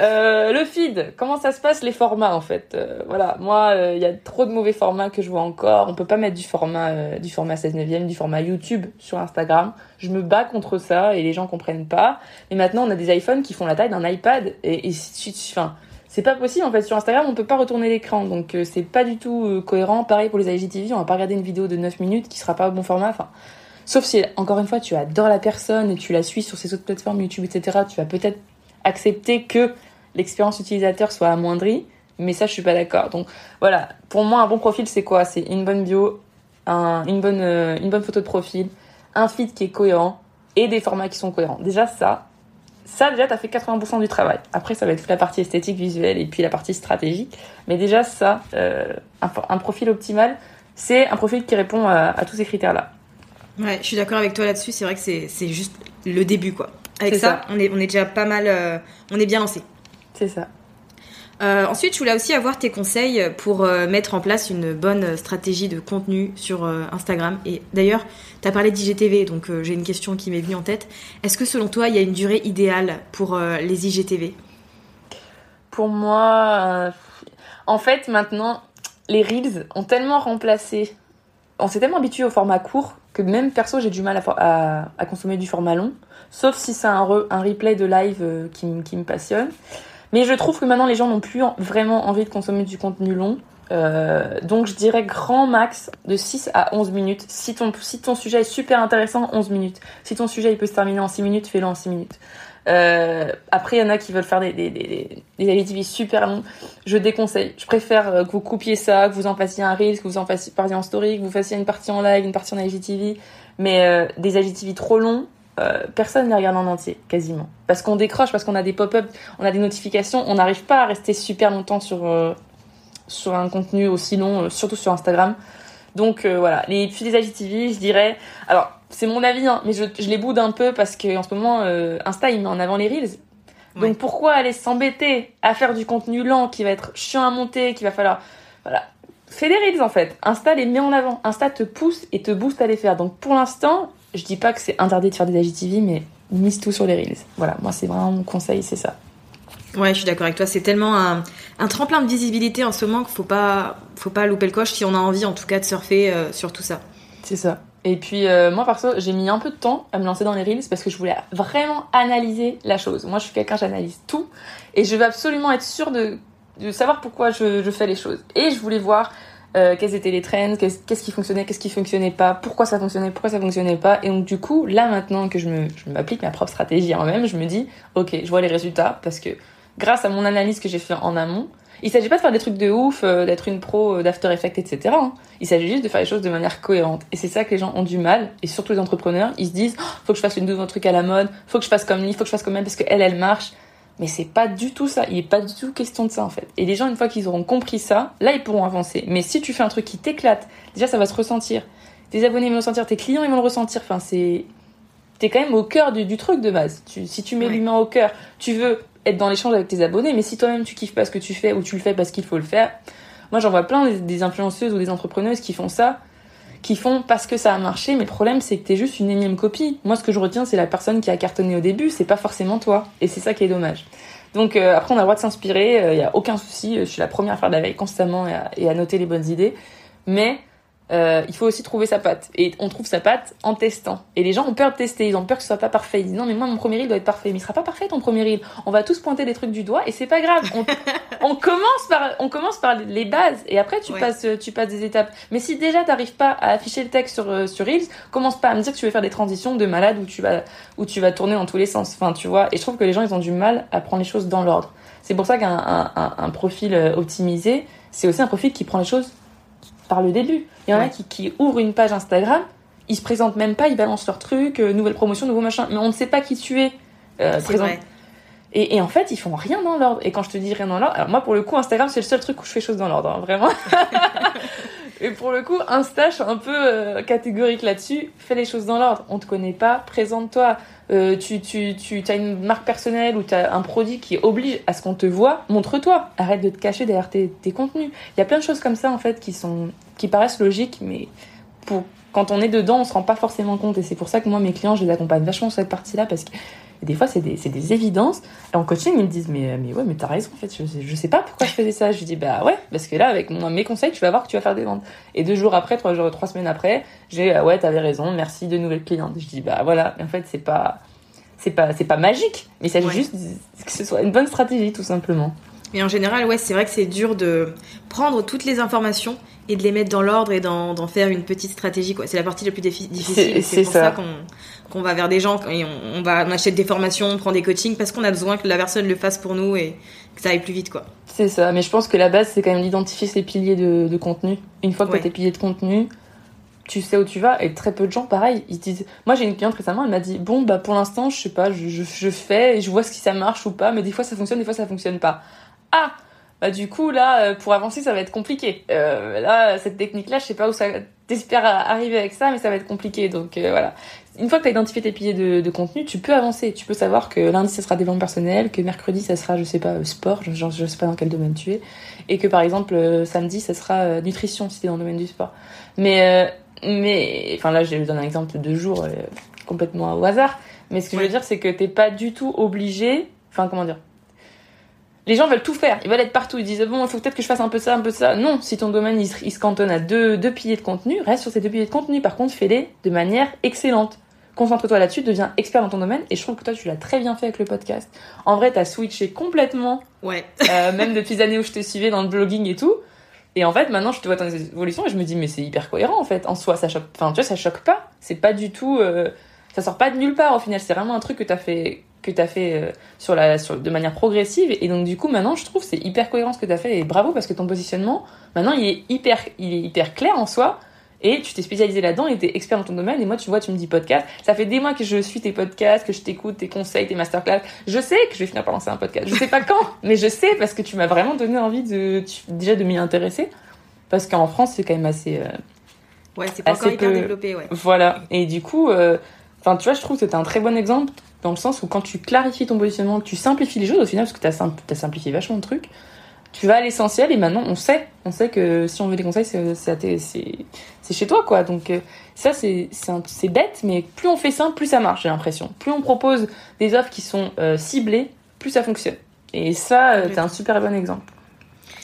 Euh, le feed, comment ça se passe les formats en fait? Voilà, moi, il y a trop de mauvais formats que je vois encore. On peut pas mettre du format du format 16 neuvième, du format YouTube sur Instagram. Je me bats contre ça et les gens comprennent pas. Et maintenant, on a des iPhones qui font la taille d'un iPad et, et c'est pas possible en fait sur Instagram on peut pas retourner l'écran donc c'est pas du tout cohérent pareil pour les IGTV on va pas regarder une vidéo de 9 minutes qui sera pas au bon format enfin Sauf si, encore une fois, tu adores la personne et tu la suis sur ces autres plateformes, YouTube, etc., tu vas peut-être accepter que l'expérience utilisateur soit amoindrie, mais ça, je suis pas d'accord. Donc voilà, pour moi, un bon profil, c'est quoi? C'est une bonne bio, une, bonne, euh, une bonne photo de profil, un feed qui est cohérent et des formats qui sont cohérents. Déjà, ça, ça, déjà, t'as fait 80% du travail. Après, ça va être la partie esthétique, visuelle et puis la partie stratégique. Mais déjà, ça, euh, un, profil optimal, c'est un profil qui répond à tous ces critères-là. Ouais, je suis d'accord avec toi là-dessus. C'est vrai que c'est juste le début, quoi. Avec ça, On, est, on est déjà pas mal. Euh, on est bien lancé. C'est ça. Euh, ensuite, je voulais aussi avoir tes conseils pour euh, mettre en place une bonne stratégie de contenu sur Instagram. Et d'ailleurs, tu as parlé d'IGTV, donc j'ai une question qui m'est venue en tête. Est-ce que selon toi, il y a une durée idéale pour les IGTV? Pour moi, en fait, maintenant, les Reels ont tellement remplacé. On s'est tellement habitué au format court que même perso j'ai du mal à, consommer du format long, sauf si c'est un, replay de live euh, qui, qui, me passionne. Mais je trouve que maintenant les gens n'ont plus vraiment envie de consommer du contenu long. Euh, donc je dirais grand max de 6 à 11 minutes. Si ton, si ton sujet est super intéressant, 11 minutes. Si ton sujet il peut se terminer en 6 minutes, fais-le en 6 minutes. Euh, après, il y en a qui veulent faire des, des, super longs. Je déconseille. Je préfère euh, que vous coupiez ça, que vous en fassiez un reel, que vous en fassiez partie en story, que vous fassiez une partie en live, une partie en IGTV. Mais euh, des IGTV trop longs, personne ne les regarde en entier, quasiment. Parce qu'on décroche, parce qu'on a des pop-up, on a des notifications, on n'arrive pas à rester super longtemps sur, sur un contenu aussi long, surtout sur Instagram. Donc voilà, les puis des IGTV, je dirais. Alors, c'est mon avis, hein, mais je, je les boude un peu parce que en ce moment, euh, Insta, il met en avant les Reels. Donc Ouais. pourquoi aller s'embêter à faire du contenu lent qui va être chiant à monter, qui va falloir. Voilà. Fais des Reels en fait. Insta les met en avant. Insta te pousse et te booste à les faire. Donc pour l'instant, je dis pas que c'est interdit de faire des IGTV, mais mise tout sur les Reels. Voilà, moi c'est vraiment mon conseil, c'est ça. Ouais, je suis d'accord avec toi. C'est tellement un, un tremplin de visibilité en ce moment qu'il faut pas, faut pas louper le coche si on a envie, en tout cas, de surfer euh, sur tout ça. C'est ça. Et puis euh, moi perso, j'ai mis un peu de temps à me lancer dans les reels parce que je voulais vraiment analyser la chose. Moi je suis quelqu'un, j'analyse tout et je veux absolument être sûre de, savoir pourquoi je, fais les choses. Et je voulais voir euh, quels étaient les trends, qu'est-ce qui fonctionnait, qu'est-ce qui fonctionnait pas, pourquoi ça fonctionnait, pourquoi ça fonctionnait pas. Et donc du coup, là maintenant que je m'applique ma propre stratégie en même, je me dis ok, je vois les résultats parce que grâce à mon analyse que j'ai fait en amont, il s'agit pas de faire des trucs de ouf, euh, d'être une pro euh, d'After Effects, etc. hein. Il s'agit juste de faire les choses de manière cohérente. Et c'est ça que les gens ont du mal, et surtout les entrepreneurs, ils se disent, Oh, faut que je fasse une nouveau truc à la mode, faut que je fasse comme lui, faut que je fasse comme elle parce qu'elle, elle marche. Mais c'est pas du tout ça. Il est pas du tout question de ça, en fait. Et les gens, une fois qu'ils auront compris ça, là, ils pourront avancer. Mais si tu fais un truc qui t'éclate, déjà, ça va se ressentir. Tes abonnés vont le ressentir, tes clients, ils vont le ressentir. Enfin, c'est, t'es quand même au cœur du, du truc de base. Tu, si tu mets Ouais. l'humain au cœur, tu veux être dans l'échange avec tes abonnés, mais si toi-même tu kiffes pas ce que tu fais ou tu le fais parce qu'il faut le faire, moi j'en vois plein des, influenceuses ou des entrepreneuses qui font ça, qui font parce que ça a marché, mais le problème c'est que t'es juste une énième copie. Moi ce que je retiens c'est la personne qui a cartonné au début, c'est pas forcément toi, et c'est ça qui est dommage. Donc euh, après on a le droit de s'inspirer, il y a aucun souci, je suis la première à faire de la veille constamment et à noter les bonnes idées, mais euh, il faut aussi trouver sa patte. Et on trouve sa patte en testant. Et les gens ont peur de tester, ils ont peur que ce soit pas parfait. Ils disent non mais moi mon premier reel doit être parfait. Mais il sera pas parfait ton premier reel. On va tous pointer des trucs du doigt et c'est pas grave. On, <laughs> on commence par on commence par les bases et après tu Ouais. passes tu passes des étapes. Mais si déjà t'arrives pas à afficher le texte sur euh, sur reels, commence pas à me dire que tu veux faire des transitions de malade où tu vas où tu vas tourner dans tous les sens. Enfin tu vois. Et je trouve que les gens ils ont du mal à prendre les choses dans l'ordre. C'est pour ça qu'un un, un, un profil euh, optimisé, c'est aussi un profil qui prend les choses par le début. Il y en a Ouais. qui, qui ouvrent une page Instagram, ils se présentent même pas, ils balancent leur truc, euh, nouvelle promotion, nouveau machin, mais on ne sait pas qui tu es. euh, présent. et en fait, ils font rien dans l'ordre. Et quand je te dis rien dans l'ordre, alors moi pour le coup, Instagram c'est le seul truc où je fais choses dans l'ordre, hein, vraiment. <laughs> et pour le coup, Insta, je suis un peu euh, catégorique là-dessus. Fais les choses dans l'ordre. On te connaît pas, présente-toi. Euh, tu tu, tu as une marque personnelle ou tu as un produit qui oblige à ce qu'on te voit, montre-toi. Arrête de te cacher derrière tes, tes contenus. Il y a plein de choses comme ça en fait qui sont qui paraissent logiques, mais pour quand on est dedans, on se rend pas forcément compte. Et c'est pour ça que moi, mes clients, je les accompagne vachement sur cette partie-là parce que des fois, c'est des, des évidences. Et en coaching, ils me disent, mais, mais ouais, mais t'as raison, en fait, je, je sais pas pourquoi je faisais ça. Je dis, bah ouais, parce que là, avec mon- mes conseils, tu vas voir que tu vas faire des ventes. Et deux jours après, trois jours, trois semaines après, j'ai, ah ouais, t'avais raison, merci de nouvelles clientes. Je dis, bah voilà, mais en fait, c'est pas, c'est pas, pas magique, mais il s'agit Ouais. juste que ce soit une bonne stratégie, tout simplement. Mais en général, ouais, c'est vrai que c'est dur de prendre toutes les informations et de les mettre dans l'ordre et d'en faire une petite stratégie. C'est la partie la plus difficile. C'est- pour ça. ça, qu'on va vers des gens et on, on va on achète des formations, on prend des coachings parce qu'on a besoin que la personne le fasse pour nous et que ça aille plus vite, quoi. C'est ça, mais je pense que la base, c'est quand même d'identifier ses piliers de, de contenu. Une fois que Ouais. tu as tes piliers de contenu, tu sais où tu vas. Et très peu de gens, pareil, ils disent. Moi, j'ai une cliente récemment, elle m'a dit Bon, bah pour l'instant, je sais pas, je, je, je fais et je vois si ça marche ou pas, mais des fois ça fonctionne, des fois ça fonctionne pas. Ah bah du coup là euh, pour avancer ça va être compliqué. Euh, là cette technique là je sais pas où ça t'espères arriver avec ça mais ça va être compliqué donc euh, voilà. Une fois que tu as identifié tes piliers de, de contenu tu peux avancer. Tu peux savoir que lundi ça sera développement personnel que mercredi ça sera je sais pas sport je, je, sais pas dans quel domaine tu es et que par exemple samedi ça sera nutrition si t'es dans le domaine du sport. Mais euh, mais enfin là je donne un exemple de deux jours euh, complètement au hasard mais ce que je veux dire c'est que t'es pas du tout obligé enfin comment dire les gens veulent tout faire, ils veulent être partout, ils disent bon, il faut peut-être que je fasse un peu ça, un peu ça. Non, si ton domaine il, se- il se cantonne à deux, deux piliers de contenu, reste sur ces deux piliers de contenu. Par contre, fais-les de manière excellente. Concentre-toi là-dessus, deviens expert dans ton domaine. Et je trouve que toi, tu l'as très bien fait avec le podcast. En vrai, t'as switché complètement, Ouais. euh, même depuis les années où je te suivais dans le blogging et tout. Et en fait, maintenant, je te vois ton évolution et je me dis, mais c'est hyper cohérent en fait. En soi, ça choque, enfin, tu vois, ça choque pas. C'est pas du tout, euh, ça sort pas de nulle part au final. C'est vraiment un truc que t'as fait que tu as fait euh, sur la, sur, de manière progressive. Et donc, du coup, maintenant, je trouve c'est hyper cohérent ce que tu as fait. Et bravo parce que ton positionnement, maintenant, il est hyper, il est hyper clair en soi. Et tu t'es spécialisé là-dedans et t'es expert dans ton domaine. Et moi, tu vois, tu me dis podcast. Ça fait des mois que je suis tes podcasts, que je t'écoute, tes conseils, tes masterclass. Je sais que je vais finir par lancer un podcast. Je sais pas <laughs> quand, mais je sais parce que tu m'as vraiment donné envie de, déjà de m'y intéresser. Parce qu'en France, c'est quand même assez. Euh, ouais, c'est pas encore hyper développé, ouais. Voilà. Et du coup, euh, enfin, tu vois, je trouve que c'était un très bon exemple dans le sens où quand tu clarifies ton positionnement, que tu simplifies les choses au final, parce que tu as, simplifié vachement de trucs, tu vas à l'essentiel et maintenant on sait, on sait que si on veut des conseils, c'est chez toi quoi. Donc euh, ça c'est bête, mais plus on fait simple, plus ça marche, j'ai l'impression. Plus on propose des offres qui sont euh, ciblées, plus ça fonctionne. Et ça, euh, t'es un super bon exemple.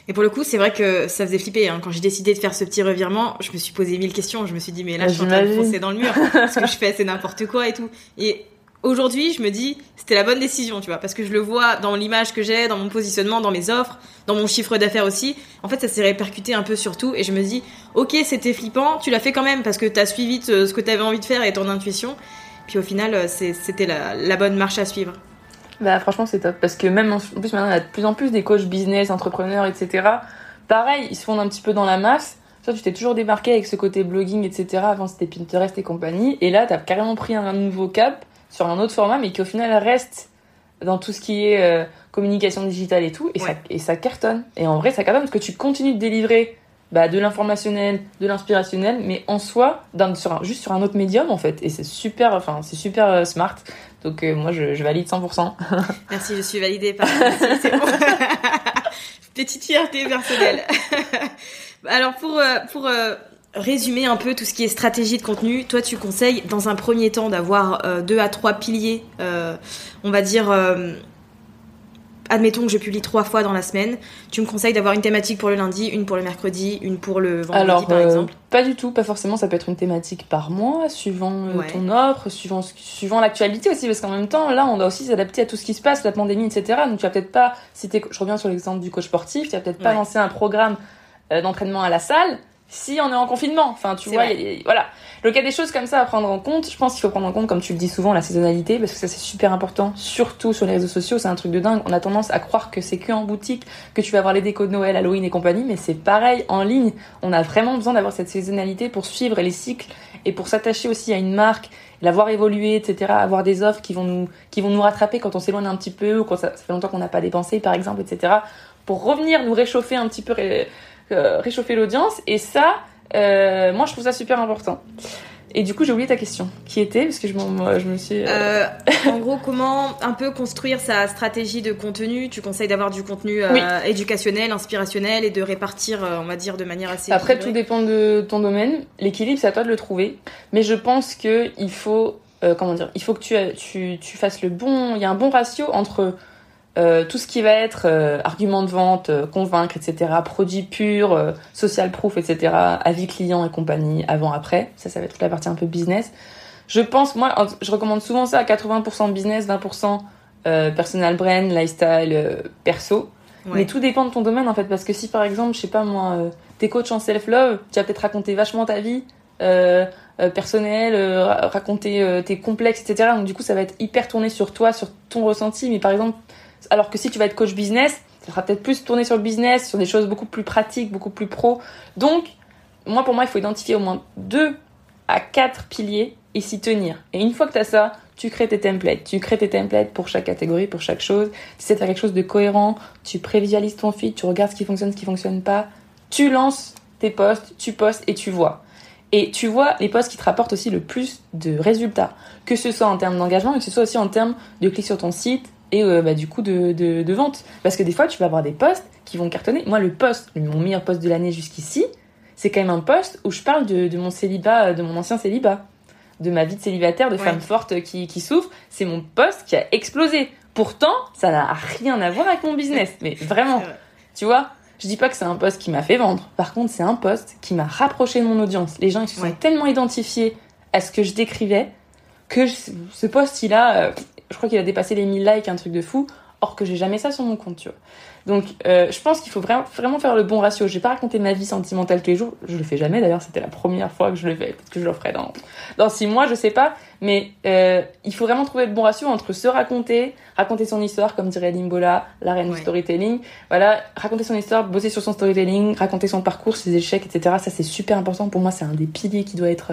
Et pour le coup, c'est vrai que ça faisait flipper. Hein. Quand j'ai décidé de faire ce petit revirement, je me suis posé mille questions. Je me suis dit, mais là, je suis en train de foncer dans le mur. Ce que je fais, c'est n'importe quoi et tout. Et aujourd'hui, je me dis, c'était la bonne décision, tu vois, parce que je le vois dans l'image que j'ai, dans mon positionnement, dans mes offres, dans mon chiffre d'affaires aussi. En fait, ça s'est répercuté un peu sur tout, et je me dis, ok, c'était flippant, tu l'as fait quand même parce que t'as suivi ce que t'avais envie de faire et ton intuition. Puis au final, euh, c'était la, bonne marche à suivre. Bah franchement, c'est top, parce que même en plus maintenant, y a de plus en plus des coachs business, entrepreneurs, etc. Pareil, ils se fondent un petit peu dans la masse. Toi, tu t'es toujours démarqué avec ce côté blogging, etc. Avant, c'était Pinterest et compagnie. Et là, t'as carrément pris un nouveau cap sur un autre format, mais qui au final reste dans tout ce qui est euh, communication digitale et tout, et, ça, et ça cartonne. Et en vrai, ça cartonne parce que tu continues de délivrer bah, de l'informationnel, de l'inspirationnel, mais en soi, sur juste sur un autre médium en fait. Et c'est super, enfin, c'est super euh, smart. Donc euh, moi, je, je, valide 100%. <laughs> Merci, je suis validée par. bon. <laughs> Petite fierté personnelle. <laughs> Alors pour pour résumer un peu tout ce qui est stratégie de contenu, toi tu conseilles dans un premier temps d'avoir euh, deux à trois piliers, euh, on va dire, euh, admettons que je publie trois fois dans la semaine, tu me conseilles d'avoir une thématique pour le lundi, une pour le mercredi, une pour le vendredi Alors, par exemple? Pas du tout, pas forcément, ça peut être une thématique par mois, suivant ton offre, suivant, suivant l'actualité aussi, parce qu'en même temps, là on doit aussi s'adapter à tout ce qui se passe, la pandémie, etc. Donc tu vas peut-être pas, si je reviens sur l'exemple du coach sportif, tu vas peut-être pas lancer un programme d'entraînement à la salle, si on est en confinement. Enfin, tu vois, voilà. Donc il y a des choses comme ça à prendre en compte. Je pense qu'il faut prendre en compte, comme tu le dis souvent, la saisonnalité, parce que ça c'est super important, surtout sur les réseaux sociaux. C'est un truc de dingue. On a tendance à croire que c'est que en boutique que tu vas avoir les décos de Noël, Halloween et compagnie, mais c'est pareil en ligne. On a vraiment besoin d'avoir cette saisonnalité pour suivre les cycles et pour s'attacher aussi à une marque, la voir évoluer, etc. Avoir des offres qui vont nous, qui vont nous rattraper quand on s'éloigne un petit peu ou quand ça, ça fait longtemps qu'on n'a pas dépensé, par exemple, etc. Pour revenir nous réchauffer un petit peu réchauffer l'audience. Et ça, euh, moi, je trouve ça super important. Et du coup, j'ai oublié ta question, qui était, parce que je, je me suis... Euh, en gros, comment un peu construire sa stratégie de contenu? Tu conseilles d'avoir du contenu éducationnel, inspirationnel et de répartir, on va dire, de manière assez... Après, tout dépend de ton domaine. L'équilibre, c'est à toi de le trouver. Mais je pense que il faut... comment dire Il faut que tu, tu, tu fasses le bon... Il y a un bon ratio entre euh, tout ce qui va être euh, argument de vente, euh, convaincre, etc., produit pur, social proof, etc., avis client et compagnie, avant, après. Ça, ça va être toute la partie un peu business. Je pense, moi, je recommande souvent ça à 80% business, 20% personal brand, lifestyle, perso. Mais tout dépend de ton domaine, en fait, parce que si, par exemple, je sais pas moi, t'es coach en self-love, tu vas peut-être raconter vachement ta vie, personnelle, raconter tes complexes, etc. Donc du coup, ça va être hyper tourné sur toi, sur ton ressenti. Mais par exemple, alors que si tu vas être coach business, ça sera peut-être plus tourné sur le business, sur des choses beaucoup plus pratiques, beaucoup plus pro. Donc, moi, pour moi, il faut identifier au moins deux à quatre piliers et s'y tenir. Et une fois que tu as ça, tu crées tes templates. Tu crées tes templates pour chaque catégorie, pour chaque chose. Tu sais faire quelque chose de cohérent, tu prévisualises ton feed, tu regardes ce qui fonctionne, ce qui fonctionne pas. Tu lances tes posts, tu postes et tu vois. Et tu vois les posts qui te rapportent aussi le plus de résultats. Que ce soit en termes d'engagement, mais que ce soit aussi en termes de clics sur ton site, et euh, bah, du coup de, de, de, vente. Parce que des fois, tu vas avoir des posts qui vont cartonner. Moi, le post, mon meilleur post de l'année jusqu'ici, c'est quand même un post où je parle de, de, mon célibat, euh, de mon ancien célibat, de ma vie de célibataire, de femme forte qui, qui souffre. C'est mon post qui a explosé. Pourtant, ça n'a rien à voir avec mon business. Mais <laughs> vraiment, tu vois, je dis pas que c'est un post qui m'a fait vendre. Par contre, c'est un post qui m'a rapproché de mon audience. Les gens ils se sont tellement identifiés à ce que je décrivais que ce post il a je crois qu'il a dépassé les 1000 likes, un truc de fou. Or que j'ai jamais ça sur mon compte, tu vois. Donc, euh, je pense qu'il faut vraiment, vraiment faire le bon ratio. Je vais pas raconter ma vie sentimentale tous les jours. Je le fais jamais. D'ailleurs, c'était la première fois que je le fais. Peut-être que je le ferai dans, dans six mois, je sais pas. Mais euh, il faut vraiment trouver le bon ratio entre se raconter, raconter son histoire, comme dirait Limbola, la reine du storytelling. Voilà, raconter son histoire, bosser sur son storytelling, raconter son parcours, ses échecs, etc. Ça, c'est super important. Pour moi, c'est un des piliers qui doit être...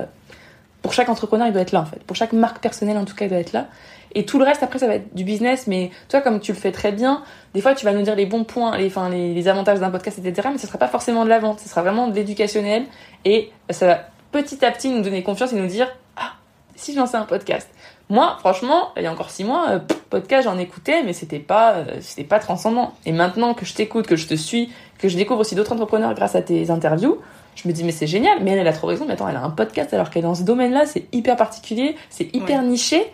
Pour chaque entrepreneur, il doit être là, en fait. Pour chaque marque personnelle, en tout cas, il doit être là. Et tout le reste, après, ça va être du business. Mais toi, comme tu le fais très bien, des fois, tu vas nous dire les bons points, les, enfin, les, les avantages d'un podcast, etc. Mais ce sera pas forcément de la vente. Ce sera vraiment de l'éducationnel. Et ça va petit à petit nous donner confiance et nous dire, ah, si je lançais un podcast. Moi, franchement, il y a encore six mois, euh, podcast, j'en écoutais, mais c'était pas, euh, c'était pas transcendant. Et maintenant que je t'écoute, que je te suis, que je découvre aussi d'autres entrepreneurs grâce à tes interviews, je me dis, mais c'est génial. Mais elle, elle a trop raison. Mais attends, elle a un podcast alors qu'elle est dans ce domaine-là, c'est hyper particulier, c'est hyper niché.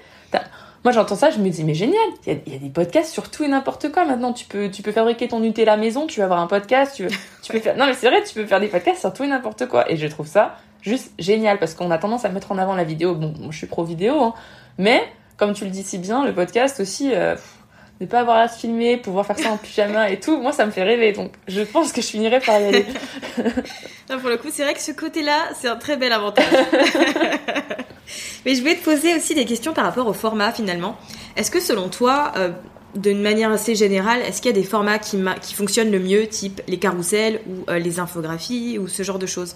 Moi, j'entends ça, je me dis, mais génial, il y, a, des podcasts sur tout et n'importe quoi. Maintenant, tu peux, tu peux fabriquer ton Nutella maison, tu vas avoir un podcast, tu, tu peux <laughs> faire, non, mais c'est vrai, tu peux faire des podcasts sur tout et n'importe quoi. Et je trouve ça juste génial parce qu'on a tendance à mettre en avant la vidéo. Bon, je suis pro vidéo, hein, mais comme tu le dis si bien, le podcast aussi, euh, ne pas avoir à se filmer, pouvoir faire ça en pyjama et tout, moi ça me fait rêver. Donc je pense que je finirai par y aller. <laughs> pour le coup, c'est vrai que ce côté-là, c'est un très bel avantage. <laughs> Mais je voulais te poser aussi des questions par rapport au format finalement. Est-ce que selon toi, euh, d'une manière assez générale, est-ce qu'il y a des formats qui, qui, fonctionnent le mieux, type les carousels ou euh, les infographies ou ce genre de choses?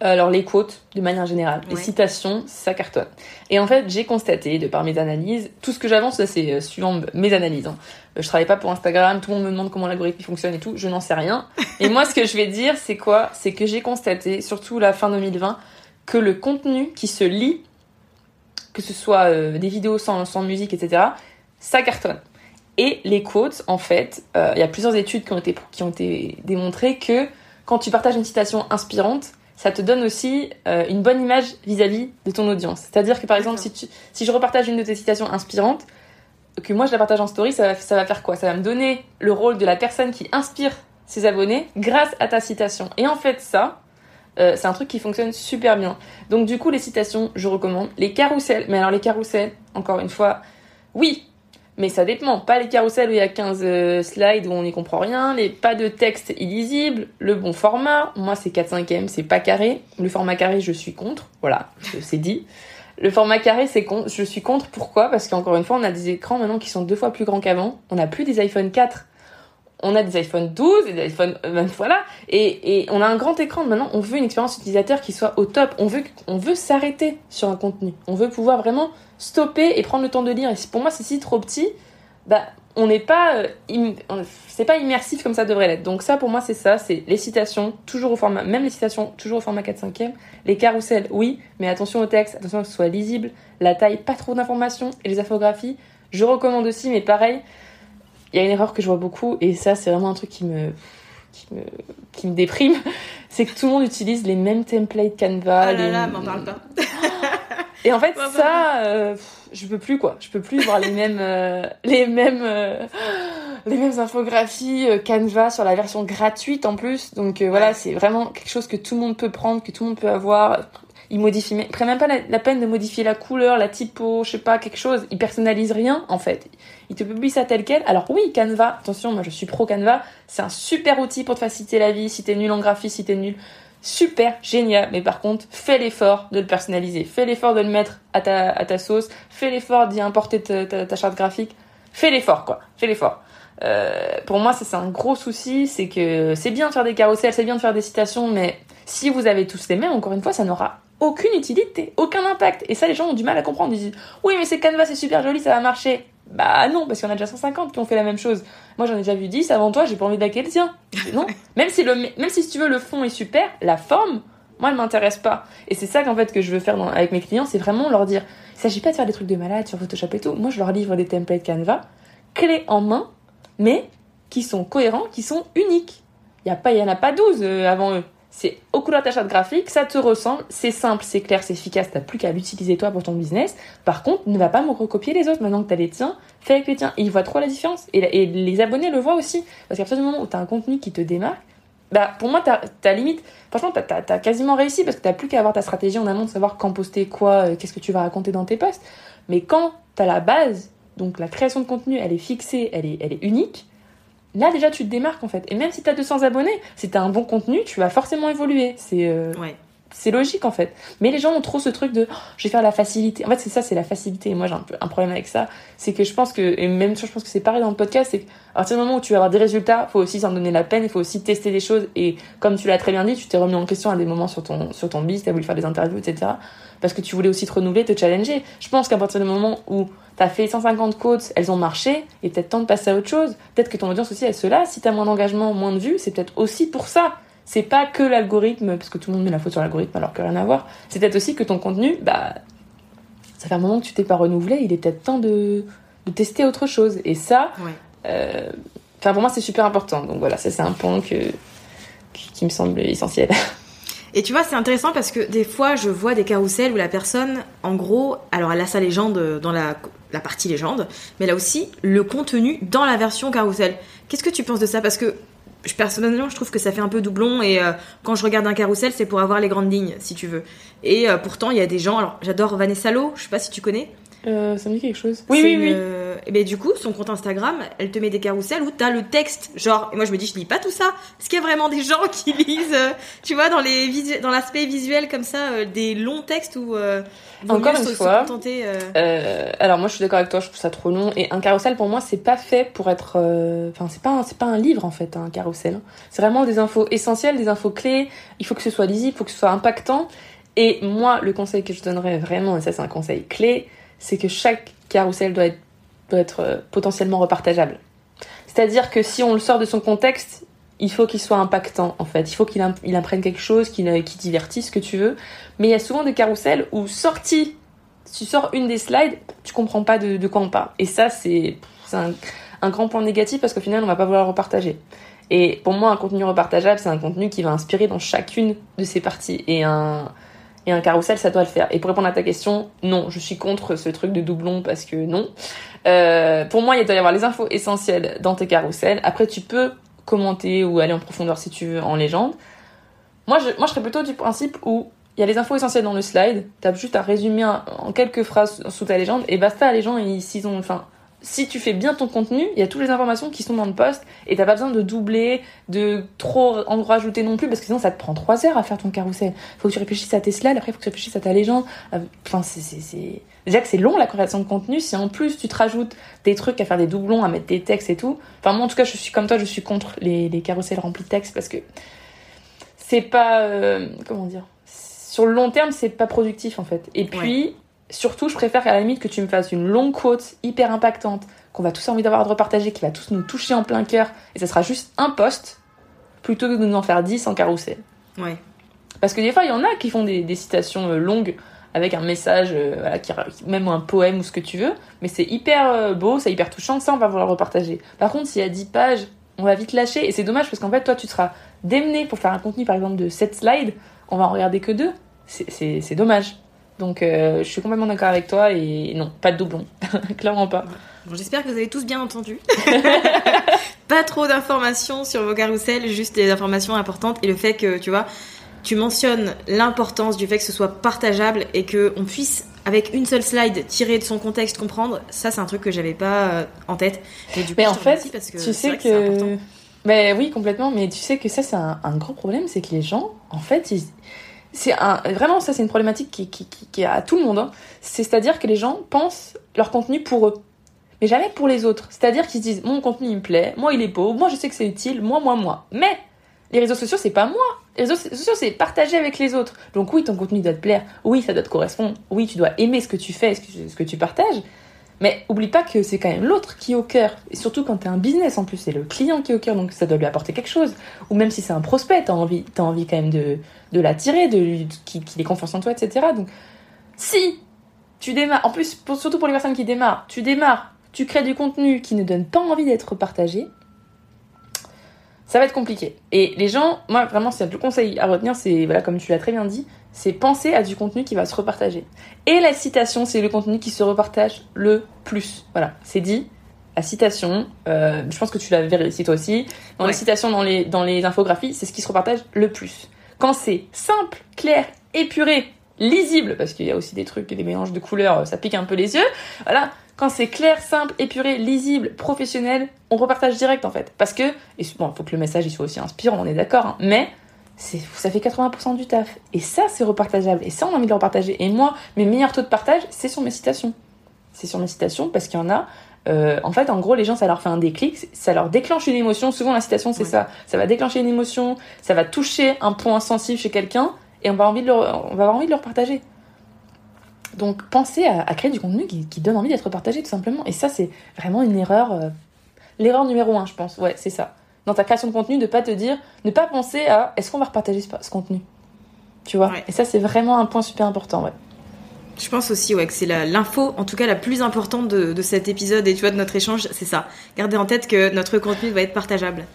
Alors les quotes, de manière générale, les citations, ça cartonne. Et en fait, j'ai constaté, de par mes analyses, tout ce que j'avance, c'est euh, suivant mes analyses. Hein. Je travaille pas pour Instagram, tout le monde me demande comment l'algorithme fonctionne et tout, je n'en sais rien. <laughs> Et moi, ce que je vais dire, c'est quoi? C'est que j'ai constaté, surtout la fin 2020, que le contenu qui se lit, que ce soit euh, des vidéos sans, sans musique, etc., ça cartonne. Et les quotes, en fait, euh, il y a plusieurs études qui ont été, qui ont été démontrées que quand tu partages une citation inspirante, ça te donne aussi euh, une bonne image vis-à-vis de ton audience. C'est-à-dire que par exemple, si, tu, si je repartage une de tes citations inspirantes, que moi je la partage en story, ça va, ça va faire quoi? Ça va me donner le rôle de la personne qui inspire ses abonnés grâce à ta citation. Et en fait, ça, euh, c'est un truc qui fonctionne super bien. Donc du coup, les citations, je recommande. Les carousels, mais alors les carousels, encore une fois, oui, mais ça dépend. Pas les carousels où il y a 15 euh, slides où on n'y comprend rien, les pas de texte illisible, le bon format. Moi, c'est 4 5 e c'est pas carré. Le format carré, je suis contre. Voilà, c'est dit. Le format carré, c'est con... je suis contre. Pourquoi? Parce qu'encore une fois, on a des écrans maintenant qui sont deux fois plus grands qu'avant. On n'a plus des iPhone 4 on a des iPhone 12 et des iPhone euh, voilà. Et, et on a un grand écran. Maintenant on veut une expérience utilisateur qui soit au top. On veut on veut s'arrêter sur un contenu. On veut pouvoir vraiment stopper et prendre le temps de lire. Et pour moi c'est si trop petit bah on n'est pas euh, c'est pas immersif comme ça devrait l'être. Donc ça pour moi c'est ça. C'est les citations toujours au format même les citations toujours au format 4 5 e les carousels oui. Mais attention au texte attention que ce soit lisible. La taille pas trop d'informations. Et les infographies je recommande aussi mais pareil il y a une erreur que je vois beaucoup, et ça, c'est vraiment un truc qui me, qui me, qui me déprime, <laughs> c'est que tout le monde utilise les mêmes templates Canva. Ah là là, m'en parle pas. <laughs> et en fait, ça, euh, je peux plus quoi. Je peux plus voir les mêmes, euh, les mêmes, euh, les mêmes infographies Canva sur la version gratuite en plus. Donc voilà, c'est vraiment quelque chose que tout le monde peut prendre, que tout le monde peut avoir il modifie, mais prend même pas la, peine de modifier la couleur, la typo, je sais pas, quelque chose. Il personnalise rien, en fait. Il te publie ça tel quel. Alors oui, Canva, attention, moi je suis pro Canva, c'est un super outil pour te faciliter la vie. Si t'es nul en graphisme, si t'es nul, super, génial. Mais par contre, fais l'effort de le personnaliser. Fais l'effort de le mettre à ta, à ta sauce. Fais l'effort d'y importer ta, ta, charte graphique. Fais l'effort, quoi. Fais l'effort. Euh, pour moi, c'est un gros souci, c'est que c'est bien de faire des carousels, c'est bien de faire des citations, mais si vous avez tous les mêmes, encore une fois, ça n'aura aucune utilité, aucun impact. Et ça, les gens ont du mal à comprendre. Ils disent Oui, mais c'est Canva, c'est super joli, ça va marcher. Bah non, parce qu'il y en a déjà 150 qui ont fait la même chose. Moi, j'en ai déjà vu 10 avant toi, j'ai pas envie d'hacker le tien. Non. <laughs> même si, le, même si, si tu veux, le fond est super, la forme, moi, elle m'intéresse pas. Et c'est ça qu'en fait que je veux faire avec mes clients, c'est vraiment leur dire il s'agit pas de faire des trucs de malade sur Photoshop et tout. Moi, je leur livre des templates Canva, clés en main, mais qui sont cohérents, qui sont uniques. Il y, a pas, y en a pas 12 euh, avant eux. C'est au couleur de ta charte graphique, ça te ressemble, c'est simple, c'est clair, c'est efficace, t'as plus qu'à l'utiliser toi pour ton business. Par contre, ne va pas me recopier les autres. Maintenant que t'as les tiens, fais avec les tiens. Ils voient trop la différence. Et, les abonnés le voient aussi. Parce qu'à partir du moment où t'as un contenu qui te démarque, bah pour moi t'as limite franchement t'as as, quasiment réussi parce que t'as plus qu'à avoir ta stratégie en amont de savoir quand poster quoi euh, qu'est-ce que tu vas raconter dans tes posts mais quand t'as la base donc la création de contenu elle est fixée elle est, elle est unique là déjà tu te démarques en fait. Et même si tu as 200 abonnés, si tu as un bon contenu, tu vas forcément évoluer. C'est euh, Ouais. c'est logique en fait. Mais les gens ont trop ce truc de oh, je vais faire la facilité. En fait, c'est ça, c'est la facilité. Et moi, j'ai un peu un problème avec ça. C'est que je pense que, et même je pense que c'est pareil dans le podcast, c'est qu'à partir du moment où tu vas avoir des résultats, faut aussi s'en donner la peine, il faut aussi tester des choses. Et comme tu l'as très bien dit, tu t'es remis en question à des moments sur ton, sur ton biz, t'as voulu faire des interviews, etc. Parce que tu voulais aussi te renouveler, te challenger. Je pense qu'à partir du moment où t'as fait 150 quotes, elles ont marché, et peut-être temps de passer à autre chose. Peut-être que ton audience aussi, elle se lasse. Si t'as moins d'engagement, moins de vues, c'est peut-être aussi pour ça. C'est pas que l'algorithme, parce que tout le monde met la faute sur l'algorithme alors que rien à voir. C'est peut-être aussi que ton contenu, bah, ça fait un moment que tu t'es pas renouvelé, il est peut-être temps de, de tester autre chose. Et ça, Ouais. euh, enfin pour moi c'est super important. Donc voilà, ça c'est un point que, qui, qui me semble essentiel. <laughs> Et tu vois, c'est intéressant parce que des fois, je vois des carousels où la personne, en gros, alors elle a sa légende dans la, la partie légende, mais a aussi le contenu dans la version carrousel. Qu'est-ce que tu penses de ça? Parce que personnellement, je trouve que ça fait un peu doublon et euh, quand je regarde un carrousel, c'est pour avoir les grandes lignes, si tu veux. Et euh, pourtant, il y a des gens, alors j'adore Vanessa Lowe, je sais pas si tu connais. Euh, ça me dit quelque chose. Oui, oui, une, oui. euh, et ben du coup, son compte Instagram, elle te met des carousels où t'as le texte, genre. Et moi, je me dis, je lis pas tout ça. Est-ce qu'il y a vraiment des gens qui <laughs> lisent, euh, tu vois, dans les visu- dans l'aspect visuel comme ça, euh, des longs textes où euh, Encore une se, se fois, contenter. euh, Euh, alors moi je suis d'accord avec toi, je trouve ça trop long. Et un carrousel pour moi c'est pas fait pour être, euh, enfin c'est pas un- c'est pas un livre en fait un carrousel. hein. C'est vraiment des infos essentielles, des infos clés. Il faut que ce soit lisible, il faut que ce soit impactant. Et moi le conseil que je donnerais vraiment, et ça c'est un conseil clé, c'est que chaque carrousel doit être euh, potentiellement repartageable. C'est-à-dire que si on le sort de son contexte, il faut qu'il soit impactant en fait. Il faut qu'il imp- imprègne quelque chose, qu'il euh, qu'il divertisse, ce que tu veux. Mais il y a souvent des carousels où sorti, tu sors une des slides, tu comprends pas de, de quoi on parle. Et ça, c'est c'est un, un grand point négatif parce qu'au final, on va pas vouloir repartager. Et pour moi, un contenu repartageable, c'est un contenu qui va inspirer dans chacune de ses parties. Et un, et un carrousel, ça doit le faire. Et pour répondre à ta question, non, je suis contre ce truc de doublon parce que non. Euh, pour moi, il doit y avoir les infos essentielles dans tes carousels. Après, tu peux commenter ou aller en profondeur si tu veux en légende. Moi, je, moi, je serais plutôt du principe où il y a les infos essentielles dans le slide. T'as juste à résumer en quelques phrases sous ta légende et basta. Les gens, ils, s'ils ont, enfin, si tu fais bien ton contenu, il y a toutes les informations qui sont dans le post et t'as pas besoin de doubler, de trop en rajouter non plus parce que sinon ça te prend trois heures à faire ton carrousel. Faut que tu réfléchisses à tes slides, après faut que tu réfléchisses à ta légende. Enfin, c'est... déjà que c'est long la création de contenu. Si en plus tu te rajoutes des trucs à faire des doublons, à mettre des textes et tout. Enfin, moi en tout cas, je suis comme toi, je suis contre les, les carousels remplis de textes parce que c'est pas, euh, comment dire, sur le long terme, c'est pas productif en fait. Et puis, surtout, je préfère qu'à la limite que tu me fasses une longue quote hyper impactante, qu'on va tous envie d'avoir de repartager, qui va tous nous toucher en plein cœur, et ça sera juste un post, plutôt que de nous en faire 10 en carrousel. Ouais. Parce que des fois, il y en a qui font des, des citations euh, longues avec un message, euh, voilà, qui, même un poème ou ce que tu veux, mais c'est hyper euh, beau, c'est hyper touchant, ça on va vouloir repartager. Par contre, s'il y a 10 pages, on va vite lâcher, et c'est dommage parce qu'en fait, toi, tu seras démené pour faire un contenu par exemple de 7 slides, on va en regarder que deux. C'est dommage. Donc euh, je suis complètement d'accord avec toi et non, pas de doublon. <laughs> Clairement pas. Bon, J'espère que vous avez tous bien entendu. <laughs> pas trop d'informations sur vos carousels, juste des informations importantes et le fait que, tu vois, tu mentionnes l'importance du fait que ce soit partageable et que on puisse, avec une seule slide, tirer de son contexte, comprendre. Ça, c'est un truc que j'avais pas euh, en tête. Et du coup, Mais en fait, parce que tu sais que que. Mais oui, complètement. Mais tu sais que ça, c'est un, un gros problème, c'est que les gens, en fait, ils... c'est un vraiment ça, c'est une problématique qui, qui, qui, qui est à tout le monde. hein. C'est-à-dire que les gens pensent leur contenu pour eux, mais jamais pour les autres. C'est-à-dire qu'ils se disent mon contenu il me plaît, moi il est beau, moi je sais que c'est utile, moi moi moi. Mais les réseaux sociaux, c'est pas moi. Les réseaux sociaux, c'est partager avec les autres. Donc oui, ton contenu doit te plaire. Oui, ça doit te correspondre. Oui, tu dois aimer ce que tu fais, ce ce que tu partages. Mais oublie pas que c'est quand même l'autre qui est au cœur. Et surtout quand t'es un business en plus, c'est le client qui est au cœur, donc ça doit lui apporter quelque chose. Ou même si c'est un prospect, t'as envie, t'as envie quand même de, de l'attirer, de qu'il ait confiance en toi, etc. Donc si tu démarres, en plus, surtout pour les personnes qui démarrent, tu démarres, tu crées du contenu qui ne donne pas envie d'être partagé, ça va être compliqué. Et les gens, moi vraiment, c'est le conseil à retenir, c'est, voilà, comme tu l'as très bien dit, c'est penser à du contenu qui va se repartager. Et la citation, c'est le contenu qui se repartage le plus. Voilà, c'est dit. La citation, euh, je pense que tu l'as vérifié toi aussi. Dans Ouais. les citations, dans les, dans les infographies, c'est ce qui se repartage le plus. Quand c'est simple, clair, épuré, lisible, parce qu'il y a aussi des trucs, des mélanges de couleurs, ça pique un peu les yeux. Voilà, quand c'est clair, simple, épuré, lisible, professionnel, on repartage direct en fait. Parce que, et bon, faut que le message il soit aussi inspirant, on est d'accord, hein, mais ça fait 80% du taf. Et ça, c'est repartageable. Et ça, on a envie de le repartager. Et moi, mes meilleurs taux de partage, c'est sur mes citations. C'est sur mes citations parce qu'il y en a. Euh, en fait, en gros, les gens, ça leur fait un déclic, ça leur déclenche une émotion. Souvent, la citation, c'est ça. Ça va déclencher une émotion, ça va toucher un point sensible chez quelqu'un, et on va, envie de on va avoir envie de le repartager. Donc pensez à, créer du contenu qui, donne envie d'être partagé tout simplement. Et ça, c'est vraiment une erreur. Euh, l'erreur numéro un, je pense. Ouais, c'est ça. Dans ta création de contenu, de pas te dire, ne pas penser à est-ce qu'on va repartager ce, contenu? Tu vois? Et ça, c'est vraiment un point super important, ouais. Je pense aussi ouais, que c'est l'info, en tout cas la plus importante de, de, cet épisode et tu vois de notre échange, c'est ça. Gardez en tête que notre contenu doit être partageable.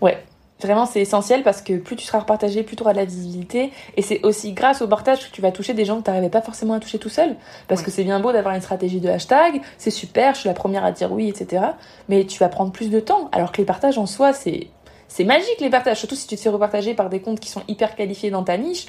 Ouais, Vraiment, c'est essentiel parce que plus tu seras repartagé, plus tu auras de la visibilité. Et c'est aussi grâce au partage que tu vas toucher des gens que tu n'arrivais pas forcément à toucher tout seul. Parce que c'est bien beau d'avoir une stratégie de hashtag, c'est super, je suis la première à dire oui, etc. Mais tu vas prendre plus de temps. Alors que les partages en soi, c'est, c'est magique les partages. Surtout si tu te fais repartager par des comptes qui sont hyper qualifiés dans ta niche.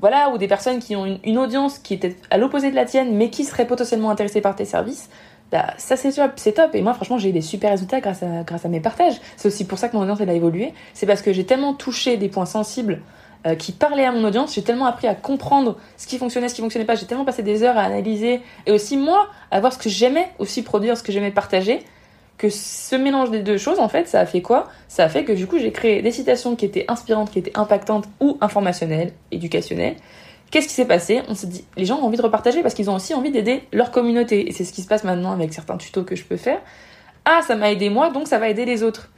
Voilà, ou des personnes qui ont une, une audience qui était à l'opposé de la tienne, mais qui seraient potentiellement intéressées par tes services. Bah, ça c'est top, c'est top. Et moi, franchement, j'ai eu des super résultats grâce à, mes partages. C'est aussi pour ça que mon audience, a évolué. C'est parce que j'ai tellement touché des points sensibles euh, qui parlaient à mon audience. J'ai tellement appris à comprendre ce qui fonctionnait, ce qui fonctionnait pas. J'ai tellement passé des heures à analyser et aussi moi à voir ce que j'aimais aussi produire, ce que j'aimais partager. Que ce mélange des deux choses, en fait, ça a fait quoi? Ça a fait que du coup, j'ai créé des citations qui étaient inspirantes, qui étaient impactantes ou informationnelles, éducationnelles, Qu'est-ce qui s'est passé On s'est dit, les gens ont envie de repartager parce qu'ils ont aussi envie d'aider leur communauté. Et c'est ce qui se passe maintenant avec certains tutos que je peux faire. Ah, ça m'a aidé moi, donc ça va aider les autres.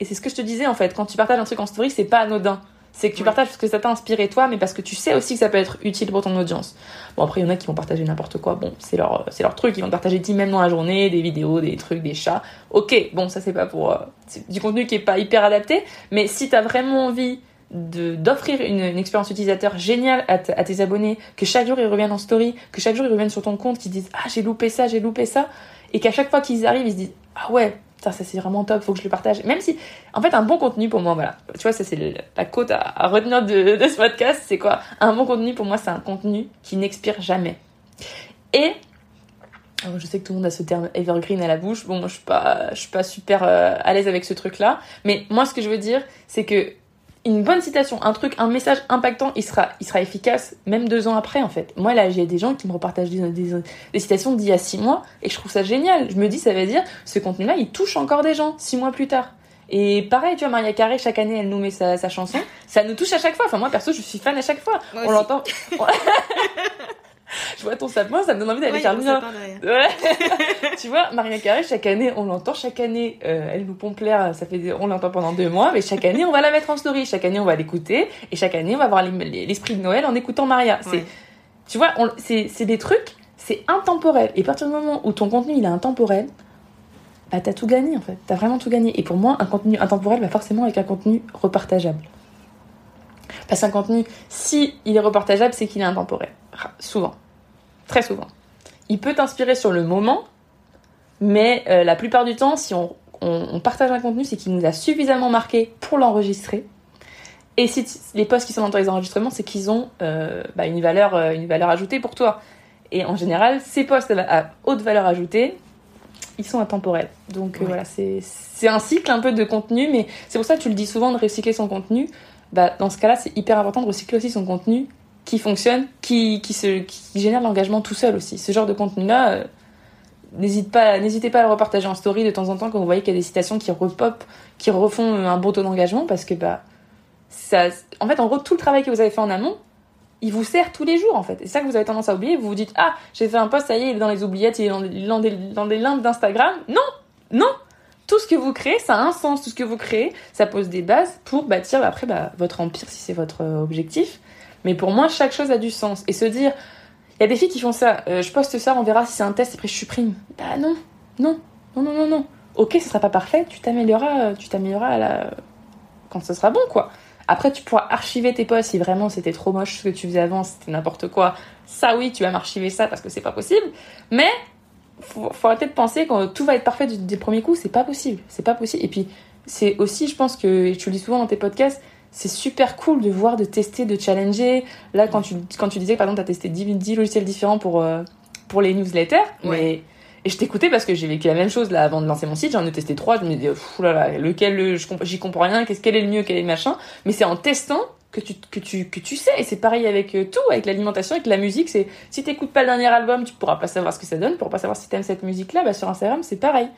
Et c'est ce que je te disais en fait, quand tu partages un truc en story, c'est pas anodin. C'est que tu partages parce que ça t'a inspiré toi, mais parce que tu sais aussi que ça peut être utile pour ton audience. Bon, après, il y en a qui vont partager n'importe quoi. Bon, c'est leur, c'est leur truc. Ils vont partager 10 même dans la journée, des vidéos, des trucs, des chats. Ok, bon, ça c'est pas pour. Euh, du contenu qui est pas hyper adapté. Mais si t'as vraiment envie d'offrir une, expérience utilisateur géniale à, tes abonnés, que chaque jour ils reviennent en story, que chaque jour ils reviennent sur ton compte, qu'ils disent ah j'ai loupé ça, j'ai loupé ça, et qu'à chaque fois qu'ils arrivent ils se disent ah ouais ça, c'est vraiment top, faut que je le partage. Même si, en fait, un bon contenu pour moi, voilà, tu vois, ça c'est la côte à, retenir de, ce podcast, c'est quoi? Un bon contenu pour moi, c'est un contenu qui n'expire jamais. Et je sais que tout le monde a ce terme evergreen à la bouche. Bon, je suis pas, je suis pas super euh, à l'aise avec ce truc-là. Mais moi, ce que je veux dire, c'est que une bonne citation, un truc, un message impactant, il sera, il sera efficace même deux ans après en fait. Moi là, j'ai des gens qui me repartagent des, des, citations d'il y a six mois et je trouve ça génial. Je me dis, ça veut dire, ce contenu-là, il touche encore des gens six mois plus tard. Et pareil, tu vois, Maria Carré, chaque année, elle nous met sa, sa chanson. Ça nous touche à chaque fois. Enfin, moi, perso, je suis fan à chaque fois. On l'entend. <laughs> <laughs> <laughs> je vois ton sapin, ça me donne envie d'aller faire le mien. <laughs> <laughs> tu vois, Maria Carré, chaque année, on l'entend, chaque année, euh, elle nous pompe l'air, ça fait, on l'entend pendant deux mois, mais chaque année, on va la mettre en story, chaque année, on va l'écouter, et chaque année, on va avoir l'esprit de Noël en écoutant Maria. C'est, tu vois, c'est des trucs, c'est intemporel. Et à partir du moment où ton contenu, il est intemporel, bah, t'as tout gagné, en fait. T'as vraiment tout gagné. Et pour moi, un contenu intemporel va forcément avec un contenu repartageable. Parce qu'un contenu, si il est repartageable, c'est qu'il est intemporel. Souvent. Très souvent. Il peut t'inspirer sur le moment, mais euh, la plupart du temps, si on, partage un contenu, c'est qu'il nous a suffisamment marqué pour l'enregistrer. Et si les posts qui sont dans les enregistrements, c'est qu'ils ont euh, bah, une, valeur, euh, une valeur ajoutée pour toi. Et en général, ces posts à haute valeur ajoutée, ils sont intemporels. Donc voilà, c'est un cycle un peu de contenu, mais c'est pour ça que tu le dis souvent de recycler son contenu. Bah, dans ce cas-là, c'est hyper important de recycler aussi son contenu qui fonctionne, qui, qui, se, qui génère l'engagement tout seul aussi. Ce genre de contenu-là, euh, n'hésitez pas, à le repartager en story de temps en temps quand vous voyez qu'il y a des citations qui repop, qui refont un bon taux d'engagement parce que, bah, ça, en fait, en gros, tout le travail que vous avez fait en amont, il vous sert tous les jours, en fait. Et ça que vous avez tendance à oublier, vous vous dites, ah, j'ai fait un post, ça y est, il est dans les oubliettes, il est dans, des, dans des limbes d'Instagram. Non! Non! Tout ce que vous créez, ça a un sens. Tout ce que vous créez, ça pose des bases pour bâtir après bah, votre empire si c'est votre euh, objectif. Mais pour moi, chaque chose a du sens. Et se dire, il y a des filles qui font ça, euh, je poste ça, on verra si c'est un test, et après je supprime. Bah non, non, non, non, non, non. Ok, ce sera pas parfait, tu t'amélioreras, euh, tu t'amélioreras la... quand ce sera bon, quoi. Après, tu pourras archiver tes posts si vraiment c'était trop moche ce que tu faisais avant, c'était n'importe quoi. Ça, oui, tu vas m'archiver ça parce que c'est pas possible. Mais faut, faut arrêter de penser que tout va être parfait du, du premier coup, c'est pas possible. C'est pas possible. Et puis, c'est aussi, je pense que, et tu le dis souvent dans tes podcasts, c'est super cool de voir, de tester, de challenger. Là, quand tu, quand tu disais que par exemple, tu as testé 10, 10 logiciels différents pour, euh, pour les newsletters, mais. Et je t'écoutais parce que j'ai vécu la même chose là avant de lancer mon site. J'en ai testé trois. Je me dis, là là, lequel j'y comprends rien. Qu'est-ce quel est le mieux, quel est le machin? Mais c'est en testant que tu que tu que tu sais. Et c'est pareil avec euh, tout, avec l'alimentation, avec la musique. C'est si t'écoutes pas le dernier album, tu pourras pas savoir ce que ça donne. Tu pourras pas savoir si t'aimes cette musique là. Bah sur Instagram, c'est pareil.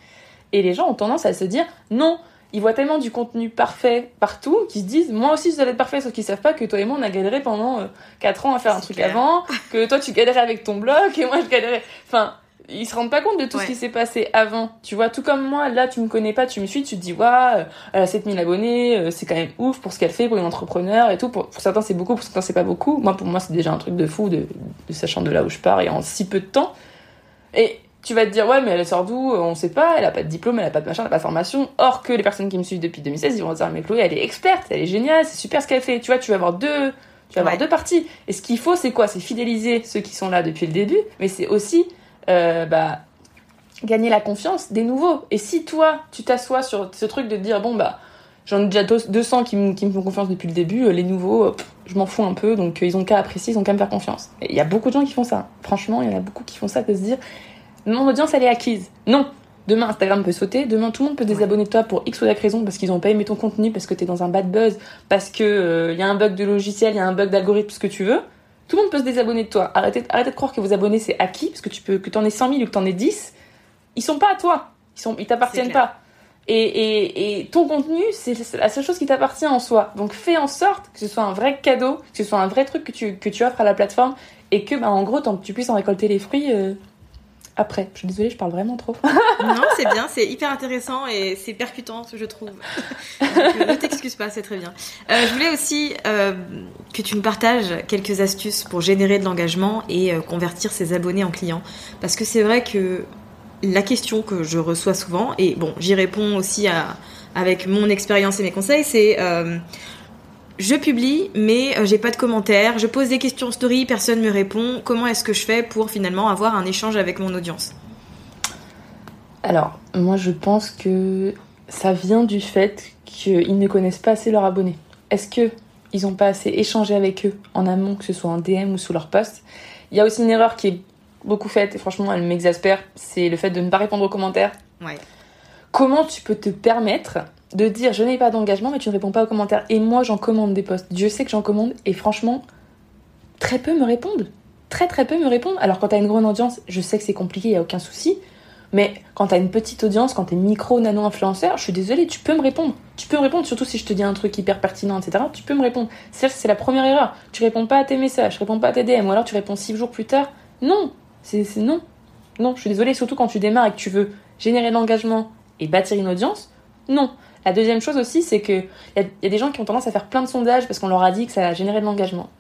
Et les gens ont tendance à se dire non ils voient tellement du contenu parfait partout qu'ils se disent moi aussi je dois être parfait sauf qu'ils savent pas que toi et moi on a galéré pendant euh, 4 ans à faire un truc avant que toi tu galérais avec ton blog et moi je galérais. Enfin ils se rendent pas compte de tout ce qui s'est passé avant tu vois. Tout comme moi là tu me connais pas tu me suis tu te dis waouh elle a 7000 abonnés euh, c'est quand même ouf pour ce qu'elle fait pour une entrepreneur et tout. Pour, pour certains c'est beaucoup pour certains c'est pas beaucoup. Moi pour moi c'est déjà un truc de fou de, de sachant de là où je pars et en si peu de temps. Et tu vas te dire ouais mais elle sort d'où on sait pas elle a pas de diplôme elle a pas de machin elle a pas de formation. Or que les personnes qui me suivent depuis 2016 ils vont dire mais Chloé elle est experte elle est géniale c'est super ce qu'elle fait. Tu vois tu vas avoir deux tu vas avoir deux parties. Et ce qu'il faut c'est quoi? C'est fidéliser ceux qui sont là depuis le début mais c'est aussi euh, bah gagner la confiance des nouveaux. Et si toi tu t'assois sur ce truc de dire bon bah j'en ai déjà 200 qui, me, qui me font confiance depuis le début les nouveaux pff, je m'en fous un peu donc ils ont qu'à apprécier ils ont qu'à me faire confiance. Et il y a beaucoup de gens qui font ça. Franchement il y en a beaucoup qui font ça de se dire mon audience elle est acquise. Non. Demain Instagram peut sauter, demain tout le monde peut désabonner de toi pour X ou Y raison parce qu'ils ont pas aimé ton contenu, parce que t'es dans un bad buzz, parce que il euh, y a un bug de logiciel, il y a un bug d'algorithme, ce que tu veux. Tout le monde peut se désabonner de toi. Arrêtez, arrêtez de croire que vos abonnés c'est acquis, parce que tu peux que t'en aies 100 000 ou que t'en aies 10. Ils sont pas à toi. Ils sont, ils t'appartiennent pas. Et, et, et, ton contenu, c'est la seule chose qui t'appartient en soi. Donc fais en sorte que ce soit un vrai cadeau, que ce soit un vrai truc que tu, que tu offres à la plateforme et que, bah, en gros, tu puisses en récolter les fruits euh, après. Je suis désolée, je parle vraiment trop. <laughs> non, c'est bien, c'est hyper intéressant et c'est percutant, je trouve. Euh, ne t'excuse pas, c'est très bien. Euh, je voulais aussi euh, que tu nous partages quelques astuces pour générer de l'engagement et convertir ses abonnés en clients. Parce que c'est vrai que la question que je reçois souvent, et bon, j'y réponds aussi avec mon expérience et mes conseils, c'est je publie, mais euh, j'ai pas de commentaires. Je pose des questions story, personne me répond. Comment est-ce que je fais pour finalement avoir un échange avec mon audience? Alors, moi je pense que ça vient du fait qu'ils ne connaissent pas assez leurs abonnés. Est-ce que ils ont pas assez échangé avec eux en amont, que ce soit en DM ou sous leur post Il y a aussi une erreur qui est beaucoup faite et franchement elle m'exaspère, c'est le fait de ne pas répondre aux commentaires. Ouais. Comment tu peux te permettre de dire je n'ai pas d'engagement mais tu ne réponds pas aux commentaires et moi j'en commande des posts. Dieu sait que j'en commande et franchement très peu me répondent. Très très peu me répondent. Alors quand t'as une grande audience, je sais que c'est compliqué, y a aucun souci. Mais quand t'as une petite audience, quand t'es micro, nano influenceur, je suis désolée, tu peux me répondre. Tu peux me répondre, surtout si je te dis un truc hyper pertinent, etc. Tu peux me répondre. C'est la première erreur. Tu réponds pas à tes messages, tu réponds pas à tes DM, ou alors tu réponds six jours plus tard. Non, c'est non. Non, je suis désolée, surtout quand tu démarres et que tu veux générer de l'engagement et bâtir une audience. Non. La deuxième chose aussi, c'est que il y, y, a des gens qui ont tendance à faire plein de sondages parce qu'on leur a dit que ça a généré de l'engagement.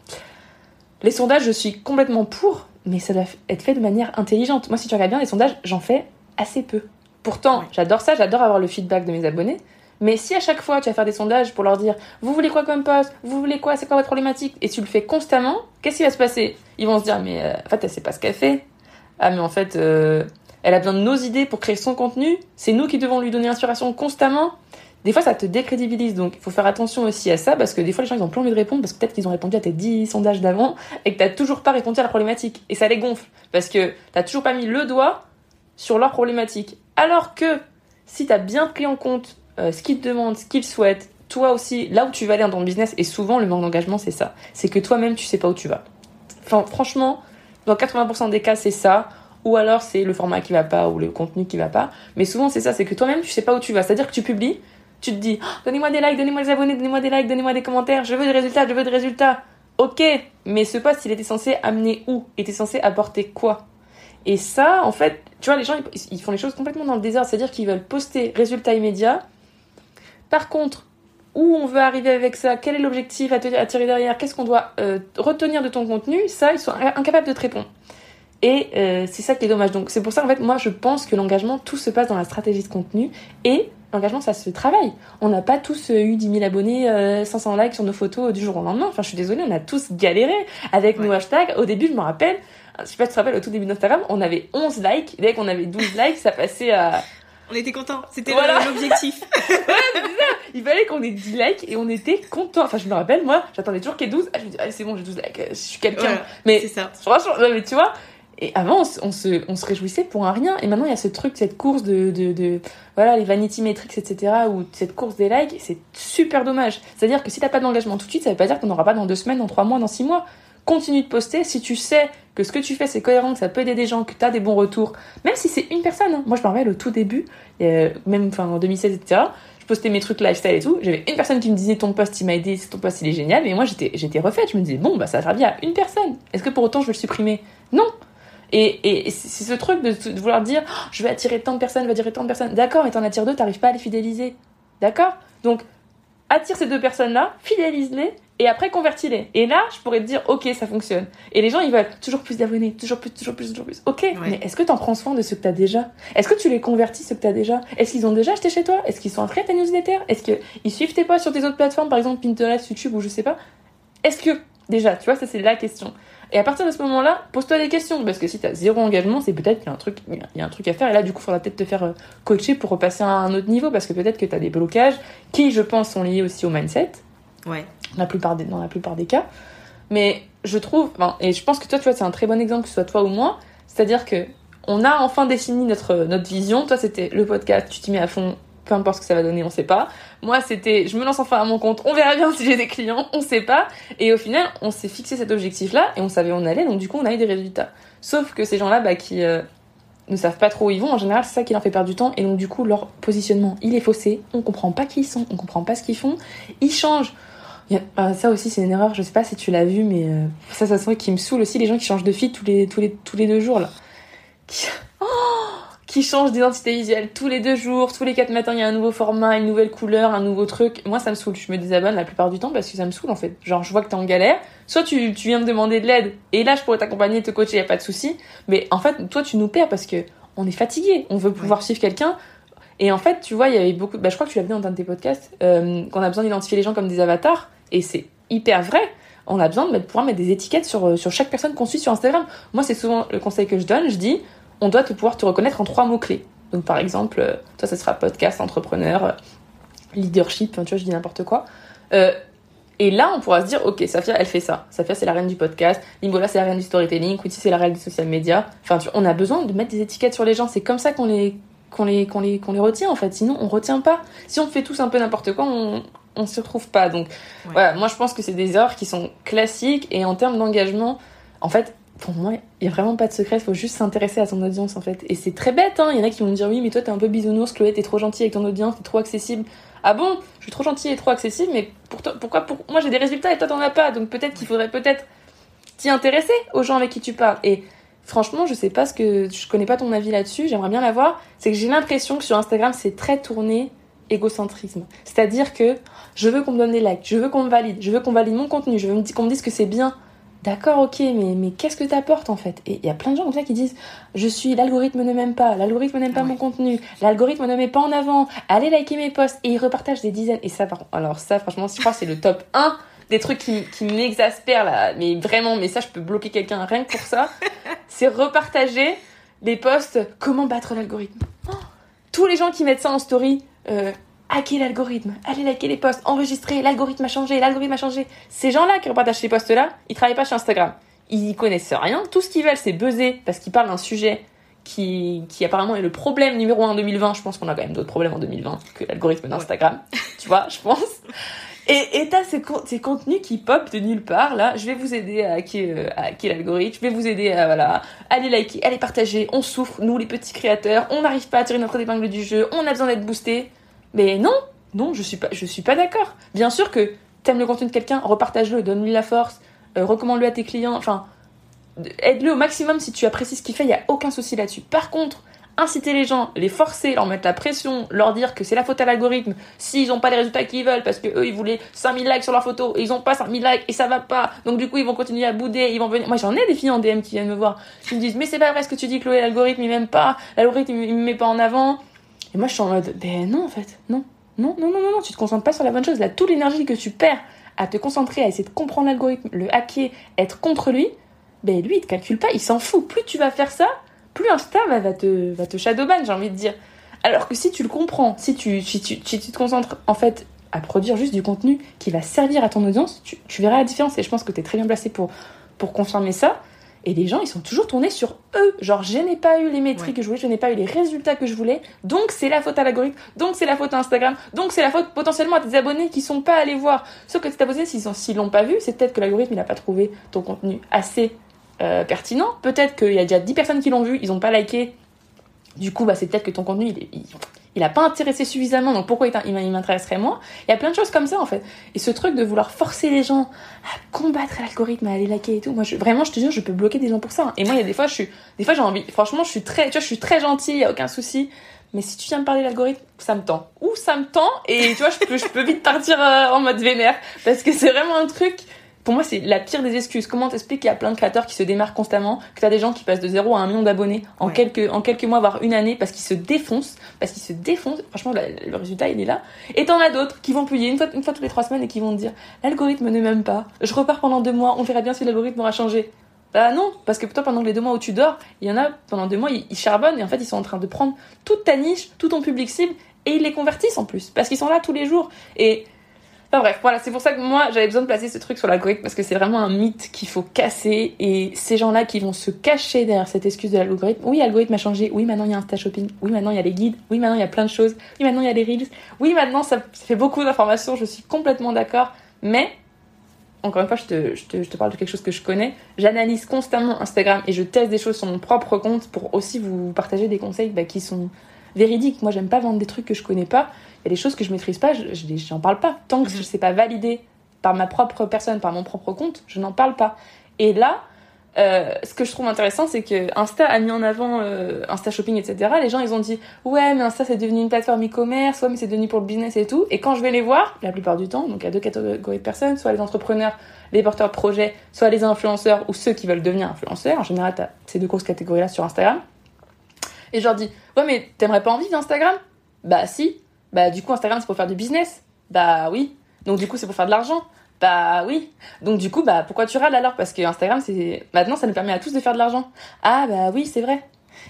Les sondages, je suis complètement pour, mais ça doit être fait de manière intelligente. Moi, si tu regardes bien les sondages, j'en fais assez peu. Pourtant, j'adore ça, j'adore avoir le feedback de mes abonnés. Mais si à chaque fois tu vas faire des sondages pour leur dire vous voulez quoi comme poste, vous voulez quoi, c'est quoi votre problématique, et tu le fais constamment, qu'est-ce qui va se passer? Ils vont se dire mais euh, en fait elle sait pas ce qu'elle fait. Ah mais en fait euh, elle a besoin de nos idées pour créer son contenu. C'est nous qui devons lui donner l'inspiration constamment. Des fois, ça te décrédibilise. Donc, il faut faire attention aussi à ça parce que des fois, les gens, ils ont plus envie de répondre parce que peut-être qu'ils ont répondu à tes 10 sondages d'avant et que t'as toujours pas répondu à la problématique. Et ça les gonfle parce que t'as toujours pas mis le doigt sur leur problématique. Alors que si t'as bien pris en compte euh, ce qu'ils te demandent, ce qu'ils souhaitent, toi aussi, là où tu vas aller dans ton business, et souvent le manque d'engagement, c'est ça. C'est que toi-même, tu sais pas où tu vas. Franchement, dans 80% des cas, c'est ça ou alors c'est le format qui va pas ou le contenu qui va pas. Mais souvent c'est ça, c'est que toi-même tu sais pas où tu vas. C'est-à-dire que tu publies, tu te dis oh, donnez-moi des likes, donnez-moi des abonnés, donnez-moi des likes, donnez-moi des commentaires, je veux des résultats, je veux des résultats. Ok, mais ce poste il était censé amener où? Il était censé apporter quoi? Et ça, en fait, tu vois, les gens ils, font les choses complètement dans le désert, c'est-à-dire qu'ils veulent poster résultats immédiats. Par contre, où on veut arriver avec ça, quel est l'objectif à, à, tirer derrière, qu'est-ce qu'on doit euh, retenir de ton contenu, ça, ils sont incapables de te répondre. Et euh, c'est ça qui est dommage. Donc c'est pour ça en fait moi je pense que l'engagement tout se passe dans la stratégie de contenu et l'engagement ça se travaille. On n'a pas tous euh, eu 10 000 abonnés, euh, 500 likes sur nos photos du jour au lendemain. Enfin je suis désolée, on a tous galéré avec ouais. nos hashtags. Au début je me rappelle, je sais pas si tu te rappelles au tout début d'Instagram, on avait 11 likes. Dès qu'on avait 12 <laughs> likes ça passait à On était contents. C'était Voilà. le- l'objectif. <laughs> Il fallait qu'on ait 10 likes et on était contents. Enfin, je me rappelle, moi, j'attendais toujours qu'il y ait 12. Ah, je me dis, allez, c'est bon, j'ai 12 likes, euh, je suis quelqu'un. Voilà, mais c'est ça. franchement, non, mais tu vois, et avant, on, se- on se, réjouissait pour un rien. Et maintenant, il y a ce truc, cette course de, de, voilà, les vanity metrics, etc., ou cette course des likes, c'est super dommage. C'est-à-dire que si t'as pas d'engagement tout de suite, ça veut pas dire qu'on n'aura pas dans deux semaines, dans trois mois, dans six mois. Continue de poster si tu sais que ce que tu fais c'est cohérent, que ça peut aider des gens, que t'as des bons retours. Même si c'est une personne. hein. Moi, je me rappelle au tout début, euh, même en 2016, etc., je postais mes trucs lifestyle et tout. J'avais une personne qui me disait ton post il m'a aidé, ton post il est génial. Et moi j'étais refaite. Je me disais bon bah ça va bien à une personne. Est-ce que pour autant je veux le supprimer? Non. Et, et c'est ce truc de, de vouloir dire Oh, je vais attirer tant de personnes, je vais attirer tant de personnes. D'accord, mais t'en attires deux, t'arrives pas à les fidéliser. D'accord? Donc attire ces deux personnes-là, fidélise-les et après convertis-les. Et là, je pourrais te dire, ok, ça fonctionne. Et les gens, ils veulent toujours plus d'abonnés, toujours plus, toujours plus, toujours plus. Ok, mais est-ce que t'en prends soin de ceux que t'as déjà? Est-ce que tu les convertis, ceux que t'as déjà? Est-ce qu'ils ont déjà acheté chez toi? Est-ce qu'ils sont inscrits à ta newsletter? Est-ce qu'ils suivent tes posts sur tes autres plateformes, par exemple Pinterest, YouTube ou je sais pas? Est-ce que, déjà, tu vois, ça c'est la question. Et à partir de ce moment-là, pose-toi des questions. Parce que si t'as zéro engagement, c'est peut-être qu'il y a un truc, il y a un truc à faire. Et là, du coup, faudra peut-être te faire euh, coacher pour repasser à un autre niveau. Parce que peut-être que t'as des blocages qui, je pense, sont liés aussi au mindset Ouais. la plupart des, dans la plupart des cas. Mais je trouve, enfin, et je pense que toi, tu vois, c'est un très bon exemple, que ce soit toi ou moi. C'est-à-dire que on a enfin défini notre, notre vision. Toi, c'était le podcast, tu t'y mets à fond, peu importe ce que ça va donner, on sait pas. Moi, c'était, je me lance enfin à mon compte, on verra bien <laughs> si j'ai des clients, on sait pas. Et au final, on s'est fixé cet objectif-là et on savait où on allait, donc du coup, on a eu des résultats. Sauf que ces gens-là, bah, qui euh, ne savent pas trop où ils vont, en général, c'est ça qui leur fait perdre du temps. Et donc, du coup, leur positionnement, il est faussé. On comprend pas qui ils sont, on comprend pas ce qu'ils font. Ils changent. Ah, ça aussi, c'est une erreur. Je sais pas si tu l'as vu, mais euh, ça, ça c'est qui me saoule aussi les gens qui changent de feed tous les, tous les, tous les deux jours là. <gasps> Oh qui changent d'identité visuelle tous les deux jours, tous les quatre matins, il y a un nouveau format, une nouvelle couleur, un nouveau truc. Moi, ça me saoule. Je me désabonne la plupart du temps parce que ça me saoule en fait. Genre, je vois que t'es en galère. Soit tu, tu viens me demander de l'aide et là, je pourrais t'accompagner, te coacher, y a pas de souci. Mais en fait, toi, tu nous perds parce que on est fatigué. On veut pouvoir suivre quelqu'un. Et en fait, tu vois, il y avait beaucoup. Bah, je crois que tu l'as vu dans un de tes podcasts, euh, qu'on a besoin d'identifier les gens comme des avatars. Et c'est hyper vrai. On a besoin de mettre- pouvoir mettre des étiquettes sur, euh, sur chaque personne qu'on suit sur Instagram. Moi, c'est souvent le conseil que je donne. Je dis, on doit te pouvoir te reconnaître en trois mots-clés. Donc, par exemple, euh, toi, ça sera podcast, entrepreneur, leadership, tu vois, je dis n'importe quoi. Euh, et là, on pourra se dire, ok, Safia, elle fait ça. Safia, c'est la reine du podcast. Limbola, c'est la reine du storytelling. Quincy, c'est la reine des social media. Enfin, tu vois, on a besoin de mettre des étiquettes sur les gens. C'est comme ça qu'on les, qu'on les, qu'on les, qu'on les retient, en fait. Sinon, on retient pas. Si on fait tous un peu n'importe quoi, on, on se retrouve pas. Donc, voilà, moi, je pense que c'est des erreurs qui sont classiques. Et en termes d'engagement, en fait, il y a vraiment pas de secret. Il faut juste s'intéresser à son audience, en fait. Et c'est très bête, hein. Il y en a qui vont me dire, oui, mais toi, t'es un peu bisounours, Chloé, t'es trop gentille avec ton audience, t'es trop accessible. Ah bon, je suis trop gentille et trop accessible, mais pour pourquoi pour moi j'ai des résultats et toi t'en as pas, donc peut-être qu'il faudrait peut-être t'y intéresser aux gens avec qui tu parles. Et franchement, je sais pas ce que je connais pas ton avis là-dessus, j'aimerais bien l'avoir. C'est que j'ai l'impression que sur Instagram c'est très tourné égocentrisme. C'est-à-dire que je veux qu'on me donne des likes, je veux qu'on me valide, je veux qu'on valide mon contenu, je veux qu'on me dise que c'est bien. D'accord, ok, mais, mais qu'est-ce que t'apportes en fait? Et il y a plein de gens comme ça qui disent Je suis, l'algorithme ne m'aime pas, l'algorithme n'aime pas mon contenu, l'algorithme ne met pas en avant, allez liker mes posts, et ils repartagent des dizaines. Et ça, par alors ça, franchement, je crois que c'est le top 1 des trucs qui, qui m'exaspèrent là, mais vraiment, mais ça, je peux bloquer quelqu'un rien que pour ça. <laughs> c'est repartager les posts Comment battre l'algorithme Oh Tous les gens qui mettent ça en story, euh, hacker l'algorithme, allez liker les posts, enregistrer, l'algorithme a changé, l'algorithme a changé. Ces gens-là qui repartagent ces posts-là, ils travaillent pas chez Instagram. Ils connaissent rien. Tout ce qu'ils veulent, c'est buzzer parce qu'ils parlent d'un sujet qui, qui apparemment est le problème numéro un en 2020. Je pense qu'on a quand même d'autres problèmes en 2020 que l'algorithme d'Instagram. tu vois, je pense. Et t'as ces, ces contenus qui pop de nulle part, là. Je vais vous aider à hacker, euh, à hacker l'algorithme. Je vais vous aider à, voilà, aller liker, aller partager. On souffre, nous, les petits créateurs. On n'arrive pas à tirer notre épingle du jeu. On a besoin d'être boosté. Mais non, non, je suis pas, je suis pas d'accord. Bien sûr que t'aimes le contenu de quelqu'un, repartage-le, donne-lui la force, euh, recommande-le à tes clients. Enfin, aide-le au maximum si tu apprécies ce qu'il fait, il y a aucun souci là-dessus. Par contre, inciter les gens, les forcer, leur mettre la pression, leur dire que c'est la faute à l'algorithme s'ils n'ont pas les résultats qu'ils veulent parce que eux ils voulaient 5000 likes sur leur photo et ils ont pas 5000 likes et ça va pas. Donc du coup, ils vont continuer à bouder, ils vont venir. Moi, j'en ai des filles en DM qui viennent me voir, qui me disent "Mais c'est pas vrai ce que tu dis Chloé, l'algorithme il m'aime pas, l'algorithme il me met pas en avant." Et moi, je suis en mode "Ben non en fait, non. Non, non, non, non, non, tu te concentres pas sur la bonne chose. Là, toute l'énergie que tu perds à te concentrer, à essayer de comprendre l'algorithme, le hacker, être contre lui, ben lui, il te calcule pas, il s'en fout. Plus tu vas faire ça, plus Insta va, va te, va te shadowban, j'ai envie de dire. Alors que si tu le comprends, si tu, si tu, si tu te concentres en fait à produire juste du contenu qui va servir à ton audience, tu, verras la différence. Et je pense que tu es très bien placé pour, pour confirmer ça. Et les gens, ils sont toujours tournés sur eux. Genre, je n'ai pas eu les métriques que je voulais, je n'ai pas eu les résultats que je voulais. Donc, c'est la faute à l'algorithme. Donc, c'est la faute à Instagram. Donc, c'est la faute potentiellement à tes abonnés qui sont pas allés voir. Sauf que tes abonnés, s'ils s'ils l'ont pas vu, c'est peut-être que l'algorithme, il n'a pas trouvé ton contenu assez euh, pertinent. Peut-être qu'il y a déjà 10 personnes qui l'ont vu, ils n'ont pas liké. Du coup, bah, c'est peut-être que ton contenu, il, il, il a pas intéressé suffisamment, donc pourquoi il m'intéresserait moins? Il y a plein de choses comme ça en fait. Et ce truc de vouloir forcer les gens à combattre l'algorithme, à aller liker et tout, moi je, vraiment je te jure, je peux bloquer des gens pour ça. Et moi il y a des fois je suis, des fois j'ai envie, franchement je suis très, tu vois, je suis très gentille, y a aucun souci. Mais si tu viens me parler de l'algorithme, ça me tend. Ou ça me tend et tu vois, je peux, je peux vite partir euh, en mode vénère parce que c'est vraiment un truc pour moi, c'est la pire des excuses. Comment t'expliques qu'il y a plein de créateurs qui se démarrent constamment, que t'as des gens qui passent de 0 à 1 million d'abonnés en, quelques, en quelques mois, voire une année, parce qu'ils se défoncent, parce qu'ils se défoncent. Franchement, le résultat, il est là. Et t'en as d'autres qui vont payer une fois, une fois toutes les trois semaines et qui vont te dire, l'algorithme ne m'aime pas. Je repars pendant deux mois, on verra bien si l'algorithme aura changé. Bah non, parce que toi, pendant les deux mois où tu dors, il y en a, pendant deux mois, ils, ils charbonnent et en fait, ils sont en train de prendre toute ta niche, tout ton public cible et ils les convertissent en plus, parce qu'ils sont là tous les jours. Et Enfin bref, voilà, c'est pour ça que moi j'avais besoin de placer ce truc sur l'algorithme parce que c'est vraiment un mythe qu'il faut casser et ces gens-là qui vont se cacher derrière cette excuse de l'algorithme. Oui, l'algorithme a changé. Oui, maintenant il y a Insta Shopping. Oui, maintenant il y a les guides. Oui, maintenant il y a plein de choses. Oui, maintenant il y a les reels. Oui, maintenant ça, fait beaucoup d'informations. Je suis complètement d'accord. Mais encore une fois, je te, parle de quelque chose que je connais. J'analyse constamment Instagram et je teste des choses sur mon propre compte pour aussi vous partager des conseils bah, qui sont véridiques. Moi, j'aime pas vendre des trucs que je connais pas il y a des choses que je maîtrise pas, je j'en parle pas. Tant que je sais pas valider par ma propre personne, par mon propre compte, je n'en parle pas. Et là, euh, ce que je trouve intéressant, c'est que Insta a mis en avant euh, Insta Shopping, etc. Les gens, ils ont dit ouais, mais Insta c'est devenu une plateforme e-commerce, ouais, mais c'est devenu pour le business et tout. Et quand je vais les voir, la plupart du temps, donc il y a deux catégories de personnes, soit les entrepreneurs, les porteurs de projets, soit les influenceurs ou ceux qui veulent devenir influenceurs. En général, t'as ces deux grosses catégories-là sur Instagram. Et je leur dis ouais, mais t'aimerais pas en vivre d'Instagram? Bah si. Bah du coup Instagram c'est pour faire du business. Bah oui. Donc du coup c'est pour faire de l'argent. Bah oui. Donc du coup bah pourquoi tu râles alors? Parce que Instagram c'est maintenant ça nous permet à tous de faire de l'argent. Ah bah oui c'est vrai.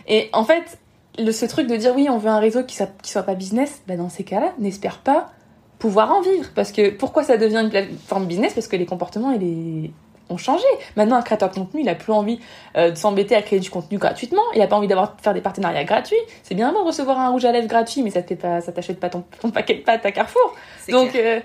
Et en fait le, ce truc de dire oui on veut un réseau qui soit, soit pas business, bah dans ces cas-là n'espère pas pouvoir en vivre. Parce que pourquoi ça devient une plateforme business? Parce que les comportements et les ont changé. Maintenant, un créateur de contenu, il a plus envie euh, de s'embêter à créer du contenu gratuitement. Il a pas envie d'avoir faire des partenariats gratuits. C'est bien de recevoir un rouge à lèvres gratuit, mais ça te pas, ça t'achète pas ton, ton, paquet de pâtes à Carrefour. Donc, euh,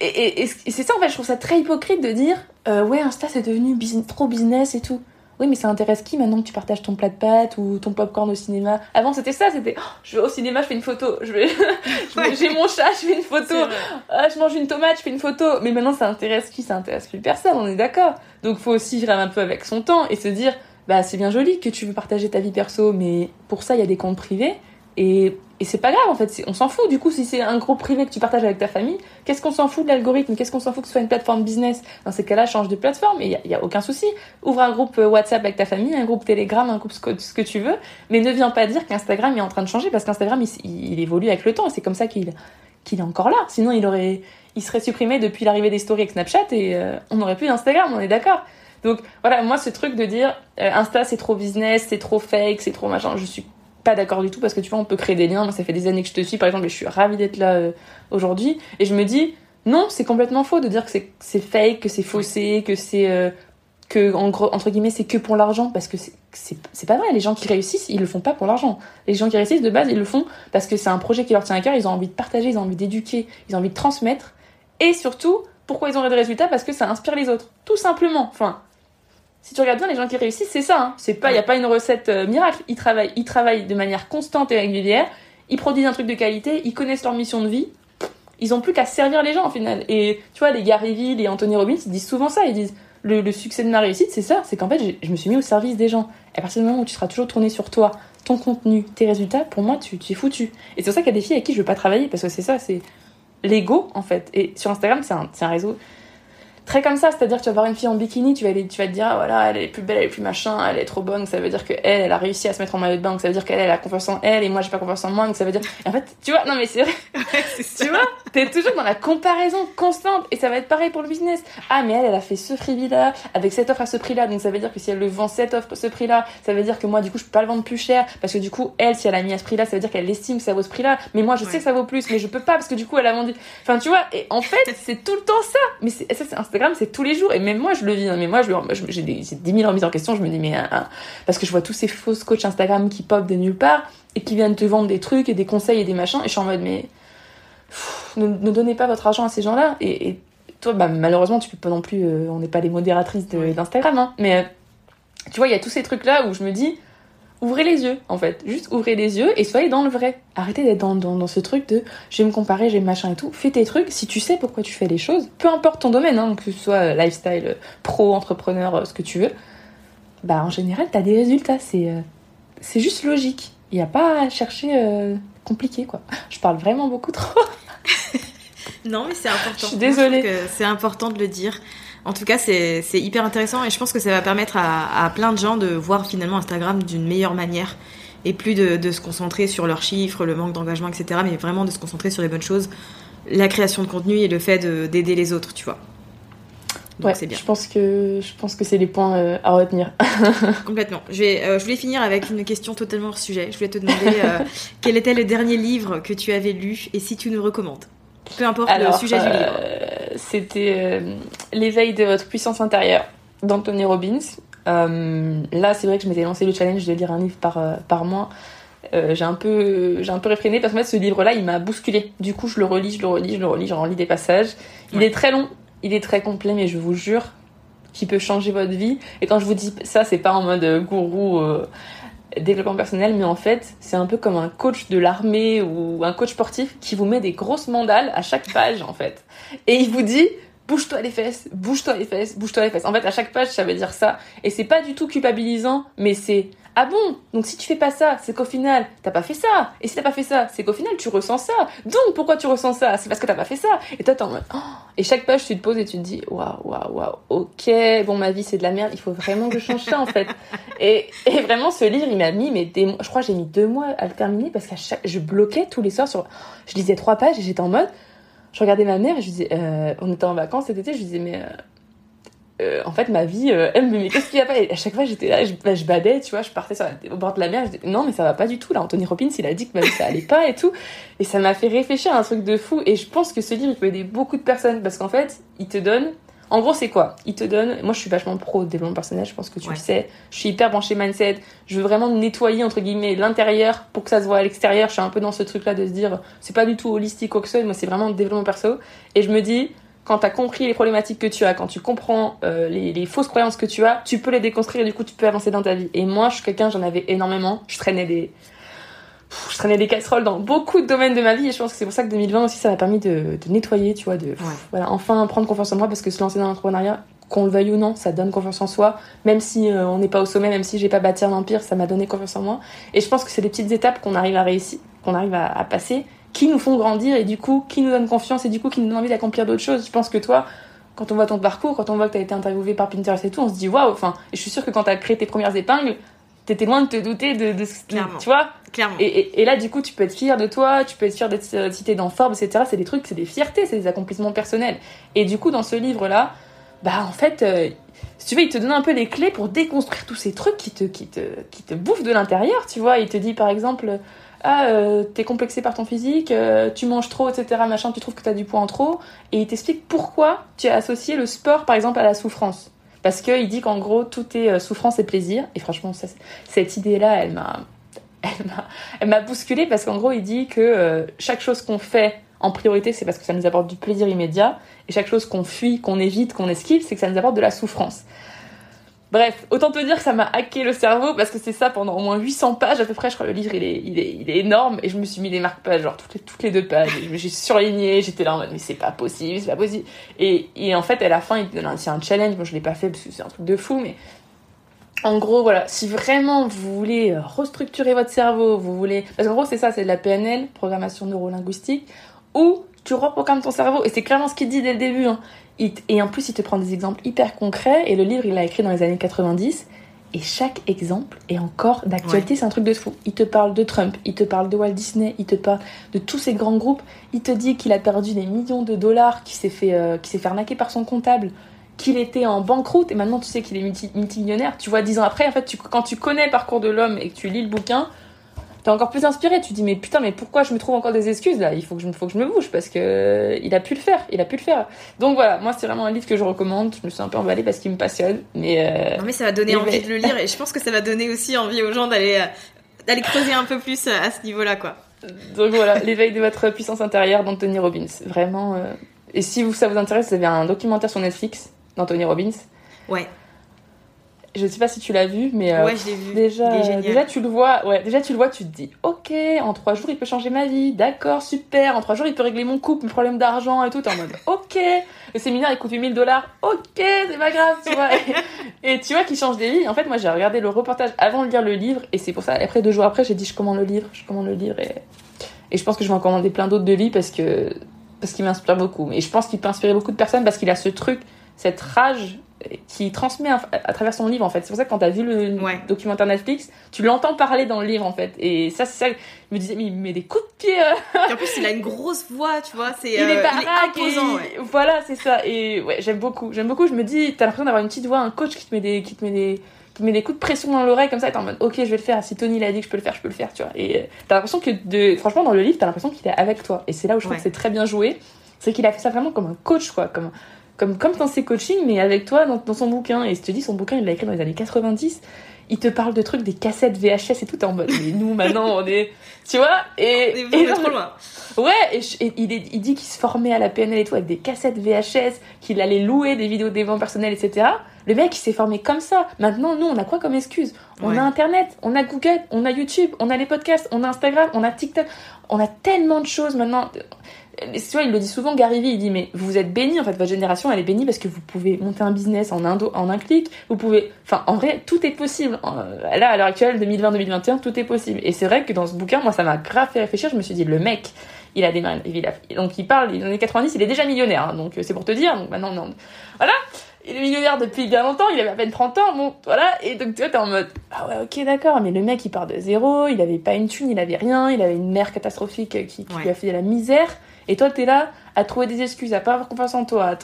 et, et, et c'est ça en fait, je trouve ça très hypocrite de dire euh, ouais Insta c'est devenu business, trop business et tout. Oui, mais ça intéresse qui maintenant que tu partages ton plat de pâtes ou ton popcorn au cinéma? Avant, c'était ça, c'était oh, je vais au cinéma, je fais une photo. Je vais, <laughs> j'ai mon chat, je fais une photo. Ah, je mange une tomate, je fais une photo. Mais maintenant, ça intéresse qui? Ça intéresse plus personne, on est d'accord. Donc, faut aussi vivre un peu avec son temps et se dire, bah, c'est bien joli que tu veux partager ta vie perso, mais pour ça, il y a des comptes privés. Et, et c'est pas grave en fait, on s'en fout du coup si c'est un groupe privé que tu partages avec ta famille, qu'est-ce qu'on s'en fout de l'algorithme, qu'est-ce qu'on s'en fout que ce soit une plateforme business? Dans ces cas-là, change de plateforme et il y, a aucun souci. Ouvre un groupe euh, WhatsApp avec ta famille, un groupe Telegram, un groupe ce que, ce que tu veux, mais ne viens pas dire qu'Instagram est en train de changer parce qu'Instagram il, évolue avec le temps et c'est comme ça qu'il qu'il est encore là. Sinon il aurait il serait supprimé depuis l'arrivée des stories avec Snapchat et euh, on n'aurait plus d'Instagram, on est d'accord. Donc voilà, moi ce truc de dire euh, Insta c'est trop business, c'est trop fake, c'est trop machin, je suis pas d'accord du tout parce que tu vois, on peut créer des liens. Moi, ça fait des années que je te suis, par exemple, et je suis ravie d'être là euh, aujourd'hui. Et je me dis, non, c'est complètement faux de dire que c'est fake, que c'est faussé, que c'est. Euh, que, en gros, entre guillemets, c'est que pour l'argent. Parce que c'est pas vrai. Les gens qui réussissent, ils le font pas pour l'argent. Les gens qui réussissent, de base, ils le font parce que c'est un projet qui leur tient à cœur. Ils ont envie de partager, ils ont envie d'éduquer, ils ont envie de transmettre. Et surtout, pourquoi ils ont des résultats? Parce que ça inspire les autres. Tout simplement. Enfin, si tu regardes bien les gens qui réussissent, c'est ça. Hein. C'est pas, il y a pas une recette euh, miracle. Ils travaillent, ils travaillent de manière constante et régulière. Ils produisent un truc de qualité. Ils connaissent leur mission de vie. Ils ont plus qu'à servir les gens au final. Et tu vois, les Gary Vee, les Anthony Robbins, ils disent souvent ça. Ils disent le, le succès de ma réussite, c'est ça. C'est qu'en fait, je me suis mis au service des gens. Et à partir du moment où tu seras toujours tourné sur toi, ton contenu, tes résultats, pour moi, tu, tu es foutu. Et c'est pour ça qu'il y a des filles avec qui je veux pas travailler parce que c'est ça, c'est l'ego en fait. Et sur Instagram, c'est un, un réseau très comme ça, c'est-à-dire que tu vas voir une fille en bikini, tu vas, aller, tu vas te dire, ah, voilà, elle est plus belle, elle est plus machin, elle est trop bonne, donc ça veut dire que elle, elle a réussi à se mettre en maillot de bain, donc ça veut dire qu'elle, elle a confiance en elle, et moi j'ai pas confiance en moi, donc ça veut dire. Et en fait, tu vois, non mais c'est vrai, <laughs> tu vois, t'es toujours dans la comparaison constante, et ça va être pareil pour le business. Ah, mais elle, elle a fait ce freebie-là, avec cette offre à ce prix-là, donc ça veut dire que si elle le vend cette offre à ce prix-là, ça veut dire que moi, du coup, je peux pas le vendre plus cher, parce que du coup, elle, si elle a mis à ce prix-là, ça veut dire qu'elle estime que ça vaut ce prix-là, mais moi, je sais que ça vaut plus, mais je peux pas, parce que du coup, elle a vendu. Enfin, tu vois, et en fait, <laughs> c'est tout le temps ça, mais ça, c'est Instagram, c'est tous les jours. Et même moi je le vis hein. mais moi j'ai des, 10 000 remises en question. Je me dis mais hein, hein. parce que je vois tous ces fausses coachs Instagram qui pop de nulle part et qui viennent te vendre des trucs et des conseils et des machins. Et je suis en mode mais ne, donnez pas votre argent à ces gens là et, toi bah, malheureusement tu peux pas non plus euh, on n'est pas les modératrices d'Instagram mais euh, tu vois il y a tous ces trucs là où je me dis ouvrez les yeux, en fait. Juste ouvrez les yeux et soyez dans le vrai. Arrêtez d'être dans, dans, ce truc de je vais me comparer, j'ai machin et tout. Fais tes trucs. Si tu sais pourquoi tu fais les choses, peu importe ton domaine, hein, que ce soit euh, lifestyle, euh, pro, entrepreneur, euh, ce que tu veux, bah en général, t'as des résultats. C'est c'est juste logique. Il n'y a pas à chercher compliqué, quoi. <laughs> Je parle vraiment beaucoup trop. <laughs> non, mais c'est important. Je suis désolée. C'est important de le dire. En tout cas, c'est hyper intéressant et je pense que ça va permettre à, plein de gens de voir finalement Instagram d'une meilleure manière et plus de, se concentrer sur leurs chiffres, le manque d'engagement, etc. Mais vraiment de se concentrer sur les bonnes choses, la création de contenu et le fait d'aider les autres, tu vois. Donc ouais, c'est bien. Je pense que je pense que c'est les points euh, à retenir. <laughs> Complètement. Je vais euh, je voulais finir avec une question totalement hors sujet. Je voulais te demander euh, <laughs> quel était le dernier livre que tu avais lu et si tu nous recommandes? Peu importe le sujet du livre. Euh, c'était euh, L'éveil de votre puissance intérieure d'Anthony Robbins. Euh, là, c'est vrai que je m'étais lancé le challenge de lire un livre par, par mois. j'ai un peu j'ai un peu réfréné parce que ce livre-là, il m'a bousculé. Du coup, je le relis, je le relis, je le relis, je relis des passages. Il est très long, il est très complet, mais je vous jure qu'il peut changer votre vie. Et quand je vous dis ça, c'est pas en mode gourou développement personnel, mais en fait, c'est un peu comme un coach de l'armée ou un coach sportif qui vous met des grosses mandales à chaque page, en fait. Et il vous dit, bouge-toi les fesses, bouge-toi les fesses, bouge-toi les fesses. En fait, à chaque page, ça veut dire ça. Et c'est pas du tout culpabilisant, mais c'est ah bon? Donc si tu fais pas ça, c'est qu'au final, t'as pas fait ça. Et si t'as pas fait ça, c'est qu'au final, tu ressens ça. Donc pourquoi tu ressens ça? C'est parce que t'as pas fait ça. Et toi, t'es en mode... Oh. Et chaque page, tu te poses et tu te dis, waouh, waouh, waouh, ok, bon, ma vie, c'est de la merde. Il faut vraiment que je change ça, en fait. Et, et vraiment, ce livre, il m'a mis, je crois que j'ai mis deux mois à le terminer parce chaque... je bloquais tous les soirs sur... Je lisais trois pages et j'étais en mode... Je regardais ma mère et je disais, euh, on était en vacances cet été, je disais, mais... Euh, euh, en fait, ma vie, euh, elle me mais qu'est-ce qu'il y a pas? Et à chaque fois, j'étais là, je, bah, je, badais, tu vois, je partais sur au bord de la mer, je non, mais ça va pas du tout, là. Anthony Robbins, il a dit que ma vie, ça allait pas et tout. Et ça m'a fait réfléchir à un truc de fou. Et je pense que ce livre, il peut aider beaucoup de personnes parce qu'en fait, il te donne. En gros, c'est quoi? Il te donne. Moi, je suis vachement pro développement personnel, je pense que tu le sais. Je suis hyper branchée mindset. Je veux vraiment nettoyer, entre guillemets, l'intérieur pour que ça se voit à l'extérieur. Je suis un peu dans ce truc-là de se dire, c'est pas du tout holistique ou que ce Moi, c'est vraiment développement perso. Et je me dis, quand tu as compris les problématiques que tu as, quand tu comprends euh, les, fausses croyances que tu as, tu peux les déconstruire et du coup tu peux avancer dans ta vie. Et moi, je suis quelqu'un, j'en avais énormément. Je traînais des je traînais des casseroles dans beaucoup de domaines de ma vie et je pense que c'est pour ça que 2020 aussi ça m'a permis de, nettoyer, tu vois, de voilà, enfin prendre confiance en moi parce que se lancer dans l'entrepreneuriat, qu'on le veuille ou non, ça donne confiance en soi. Même si euh, on n'est pas au sommet, même si j'ai pas bâti un empire, ça m'a donné confiance en moi. Et je pense que c'est des petites étapes qu'on arrive à réussir, qu'on arrive à passer qui nous font grandir et du coup qui nous donnent confiance et du coup qui nous donnent envie d'accomplir d'autres choses. Je pense que toi, quand on voit ton parcours, quand on voit que tu as été interviewé par Pinterest et tout, on se dit waouh, enfin, je suis sûre que quand tu as créé tes premières épingles, t'étais loin de te douter de, de, Clairement. tu vois? Clairement. Et, et, là du coup tu peux être fier de toi tu peux être fier d'être euh, cité dans Forbes etc c'est des trucs c'est des fiertés c'est des accomplissements personnels et du coup dans ce livre là bah en fait euh, si tu veux il te donne un peu les clés pour déconstruire tous ces trucs qui te qui te qui te bouffent de l'intérieur tu vois il te dit par exemple ah euh, t'es complexé par ton physique, euh, tu manges trop, etc. Machin, tu trouves que t'as du poids en trop, et il t'explique pourquoi tu as associé le sport, par exemple, à la souffrance. Parce qu'il dit qu'en gros, tout est euh, souffrance et plaisir. Et franchement, cette idée-là, <laughs> elle m'a, elle m'a, bousculée parce qu'en gros, il dit que chaque chose qu'on fait en priorité, c'est parce que ça nous apporte du plaisir immédiat, et chaque chose qu'on fuit, qu'on évite, qu'on esquive, c'est que ça nous apporte de la souffrance. Bref, autant te dire que ça m'a hacké le cerveau parce que c'est ça pendant au moins 800 pages à peu près. Je crois le livre il est, il est, il est énorme et je me suis mis des marque-pages genre toutes les, toutes les deux pages. J'ai surligné, j'étais là en mode mais c'est pas possible, c'est pas possible. Et, et en fait à la fin il te donne un, un challenge. Moi je l'ai pas fait parce que c'est un truc de fou, mais en gros voilà, si vraiment vous voulez euh, restructurer votre cerveau, vous voulez parce qu'en gros c'est ça, c'est de la PNL, programmation neurolinguistique, ou tu reprogrammes ton cerveau. Et c'est clairement ce qu'il dit dès le début. Hein. Et en plus, il te prend des exemples hyper concrets. Et le livre, il l'a écrit dans les années 90. Et chaque exemple est encore d'actualité, c'est un truc de fou. Il te parle de Trump, il te parle de Walt Disney, il te parle de tous ces grands groupes. Il te dit qu'il a perdu des millions de dollars, qu'il s'est fait, euh, fait arnaquer par son comptable, qu'il était en banqueroute et maintenant tu sais qu'il est multi multimillionnaire. Tu vois, dix ans après, en fait, tu, quand tu connais le parcours de l'homme et que tu lis le bouquin, t'es encore plus inspiré. Tu dis mais putain mais pourquoi je me trouve encore des excuses là? Il faut que je, faut que je me bouge parce que euh, il a pu le faire, il a pu le faire. Donc voilà, moi c'est vraiment un livre que je recommande. Je me suis un peu emballée parce qu'il me passionne, mais euh, non mais ça va donner envie de le lire et je pense que ça va donner aussi envie aux gens d'aller euh, d'aller creuser un peu plus à ce niveau-là quoi. Donc voilà, <laughs> l'éveil de votre puissance intérieure d'Anthony Robbins, vraiment. Et si vous, ça vous intéresse, vous avez un documentaire sur Netflix d'Anthony Robbins. Ouais je sais pas si tu l'as vu, mais euh, ouais, je vu. déjà, déjà tu le vois, ouais, déjà tu le vois, tu te dis, ok, en trois jours il peut changer ma vie, d'accord, super, en trois jours il peut régler mon couple, mes problèmes d'argent et tout, t'es en mode, <laughs> ok, le séminaire il coûte 8000 dollars, ok, c'est pas grave, tu vois, et, tu vois qu'il change des vies. En fait, moi j'ai regardé le reportage avant de lire le livre, et c'est pour ça, après deux jours après, j'ai dit, je commande le livre, je commande le livre, et, et je pense que je vais en commander plein d'autres de lui parce que parce qu'il m'inspire beaucoup. Et je pense qu'il peut inspirer beaucoup de personnes parce qu'il a ce truc, cette rage qui transmet à, travers son livre en fait. C'est pour ça que quand t'as vu le documentaire Netflix, tu l'entends parler dans le livre en fait. Et ça, c'est ça. Je me disais, mais il met des coups de pied. Euh. Et en plus, il a une grosse voix, tu vois. C'est, <laughs> il, est, euh, imposant. Voilà, c'est ça. Et ouais, j'aime beaucoup. J'aime beaucoup. Je me dis, t'as l'impression d'avoir une petite voix, un coach qui te met des, qui te met des, qui met des coups de pression dans l'oreille comme ça. Et t'es en mode, ok, je vais le faire. Si Tony l'a dit que je peux le faire, je peux le faire, tu vois. Et euh, t'as l'impression que, de, franchement, dans le livre, t'as l'impression qu'il est avec toi. Et c'est là où je trouve que c'est très bien joué. C'est qu'il a fait ça vraiment comme un coach, quoi. Comme comme, comme dans ses coachings, mais avec toi dans, son bouquin. Et je te dis, son bouquin, il l'a écrit dans les années 90. Il te parle de trucs, des cassettes VHS et tout. en mode, mais nous, maintenant, on est. Tu vois Et. On est, trop loin. Ouais, et, il, il, dit qu'il se formait à la PNL et tout avec des cassettes VHS, qu'il allait louer des vidéos d'événements personnels, etc. Le mec, il s'est formé comme ça. Maintenant, nous, on a quoi comme excuse? On a Internet, on a Google, on a YouTube, on a les podcasts, on a Instagram, on a TikTok. On a tellement de choses maintenant tu vois, il le dit souvent, Gary Vee, il dit, mais vous êtes bénis, en fait, votre génération, elle est bénie parce que vous pouvez monter un business en un, en un clic, vous pouvez, enfin, en vrai, tout est possible. Euh, là, à l'heure actuelle, 2020-2021, tout est possible. Et c'est vrai que dans ce bouquin, moi, ça m'a grave fait réfléchir, je me suis dit, le mec, il a démarré, il a, donc il parle, dans les années 90, il est déjà millionnaire, hein, donc euh, c'est pour te dire, donc maintenant, non, voilà. Il est millionnaire depuis bien longtemps, il avait à peine 30 ans, bon, voilà, et donc tu vois, t'es en mode, ah ouais, ok, d'accord, mais le mec, il part de zéro, il avait pas une thune, il avait rien, il avait une mère catastrophique qui, qui lui a fait de la misère, et toi, t'es là à trouver des excuses, à pas avoir confiance en toi,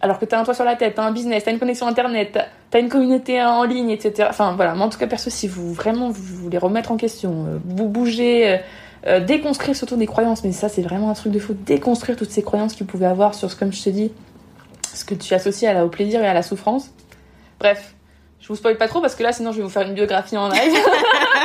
alors que t'as un toit sur la tête, t'as un business, t'as une connexion internet, t'as une communauté en ligne, etc. Enfin voilà, mais en tout cas perso, si vous vraiment vous voulez remettre en question, euh, vous bouger, euh, euh, déconstruire surtout des croyances, mais ça c'est vraiment un truc de fou, déconstruire toutes ces croyances que vous pouvez avoir sur ce, comme je te dis, ce que tu associes à au plaisir et à la souffrance. Bref, je vous spoil pas trop parce que là sinon je vais vous faire une biographie en live. <laughs>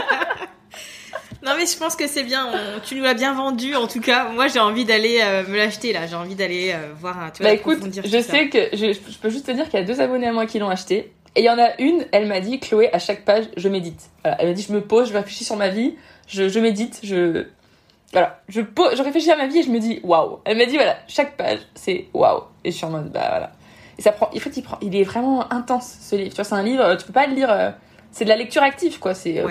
Non mais je pense que c'est bien. Tu nous l'as bien vendu en tout cas. Moi j'ai envie d'aller euh, me l'acheter là. J'ai envie d'aller euh, voir. Tu bah écoute, je sais que je, peux juste te dire qu'il y a deux abonnés à moi qui l'ont acheté. Et il y en a une, elle m'a dit Chloé à chaque page je médite. Elle m'a dit je me pose, je réfléchis sur ma vie, je, je médite, je voilà, je pose, je réfléchis à ma vie et je me dis waouh. Elle m'a dit voilà chaque page c'est waouh. Et je suis en mode bah voilà. Et ça prend, en fait il prend, il est vraiment intense ce livre. Tu vois c'est un livre, tu peux pas le lire. Euh, c'est de la lecture active quoi. C'est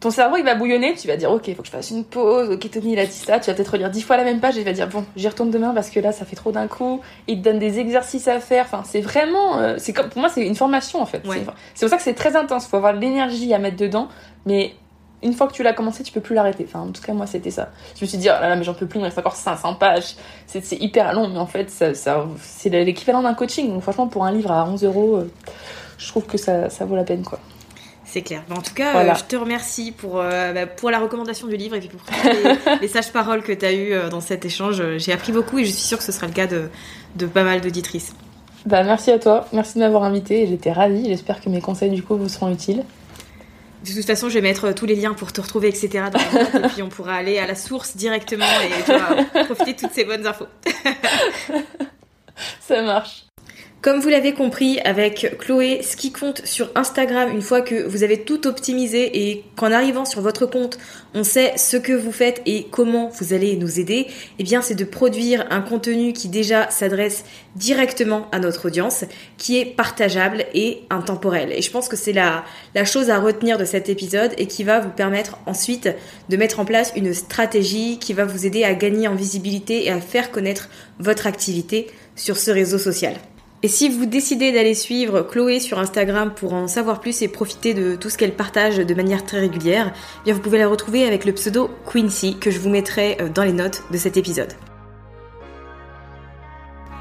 ton cerveau il va bouillonner, tu vas dire ok, il faut que je fasse une pause, ok Tony il a dit ça, tu vas peut-être relire dix fois la même page et tu vas dire bon, j'y retourne demain parce que là ça fait trop d'un coup, il te donne des exercices à faire, enfin c'est vraiment, euh, c'est comme, pour moi c'est une formation en fait, c'est pour ça que c'est très intense, faut avoir de l'énergie à mettre dedans, mais une fois que tu l'as commencé, tu peux plus l'arrêter. Enfin, en tout cas, moi, c'était ça. Je me suis dit, oh là là, mais j'en peux plus, il me reste encore 500 pages. C'est hyper long, mais en fait, ça, c'est l'équivalent d'un coaching. Donc, franchement, pour un livre à 11 euros, euh, je trouve que ça, ça vaut la peine, quoi. C'est clair. en tout cas, euh, je te remercie pour, euh, bah, pour la recommandation du livre et puis pour <laughs> les, sages paroles que tu as eues euh, dans cet échange. J'ai appris beaucoup et je suis sûre que ce sera le cas de, de pas mal d'auditrices. Bah, merci à toi. Merci de m'avoir invité. J'étais ravie. J'espère que mes conseils, du coup, vous seront utiles. De toute façon, je vais mettre tous les liens pour te retrouver, etc. et puis on pourra aller à la source directement et <laughs> profiter de toutes ces bonnes infos. Ça marche. Comme vous l'avez compris avec Chloé, ce qui compte sur Instagram une fois que vous avez tout optimisé et qu'en arrivant sur votre compte, on sait ce que vous faites et comment vous allez nous aider, eh bien c'est de produire un contenu qui déjà s'adresse directement à notre audience, qui est partageable et intemporel. Et je pense que c'est la, la chose à retenir de cet épisode et qui va vous permettre ensuite de mettre en place une stratégie qui va vous aider à gagner en visibilité et à faire connaître votre activité sur ce réseau social. Et si vous décidez d'aller suivre Chloé sur Instagram pour en savoir plus et profiter de tout ce qu'elle partage de manière très régulière, eh bien vous pouvez la retrouver avec le pseudo Quincy que je vous mettrai euh, dans les notes de cet épisode.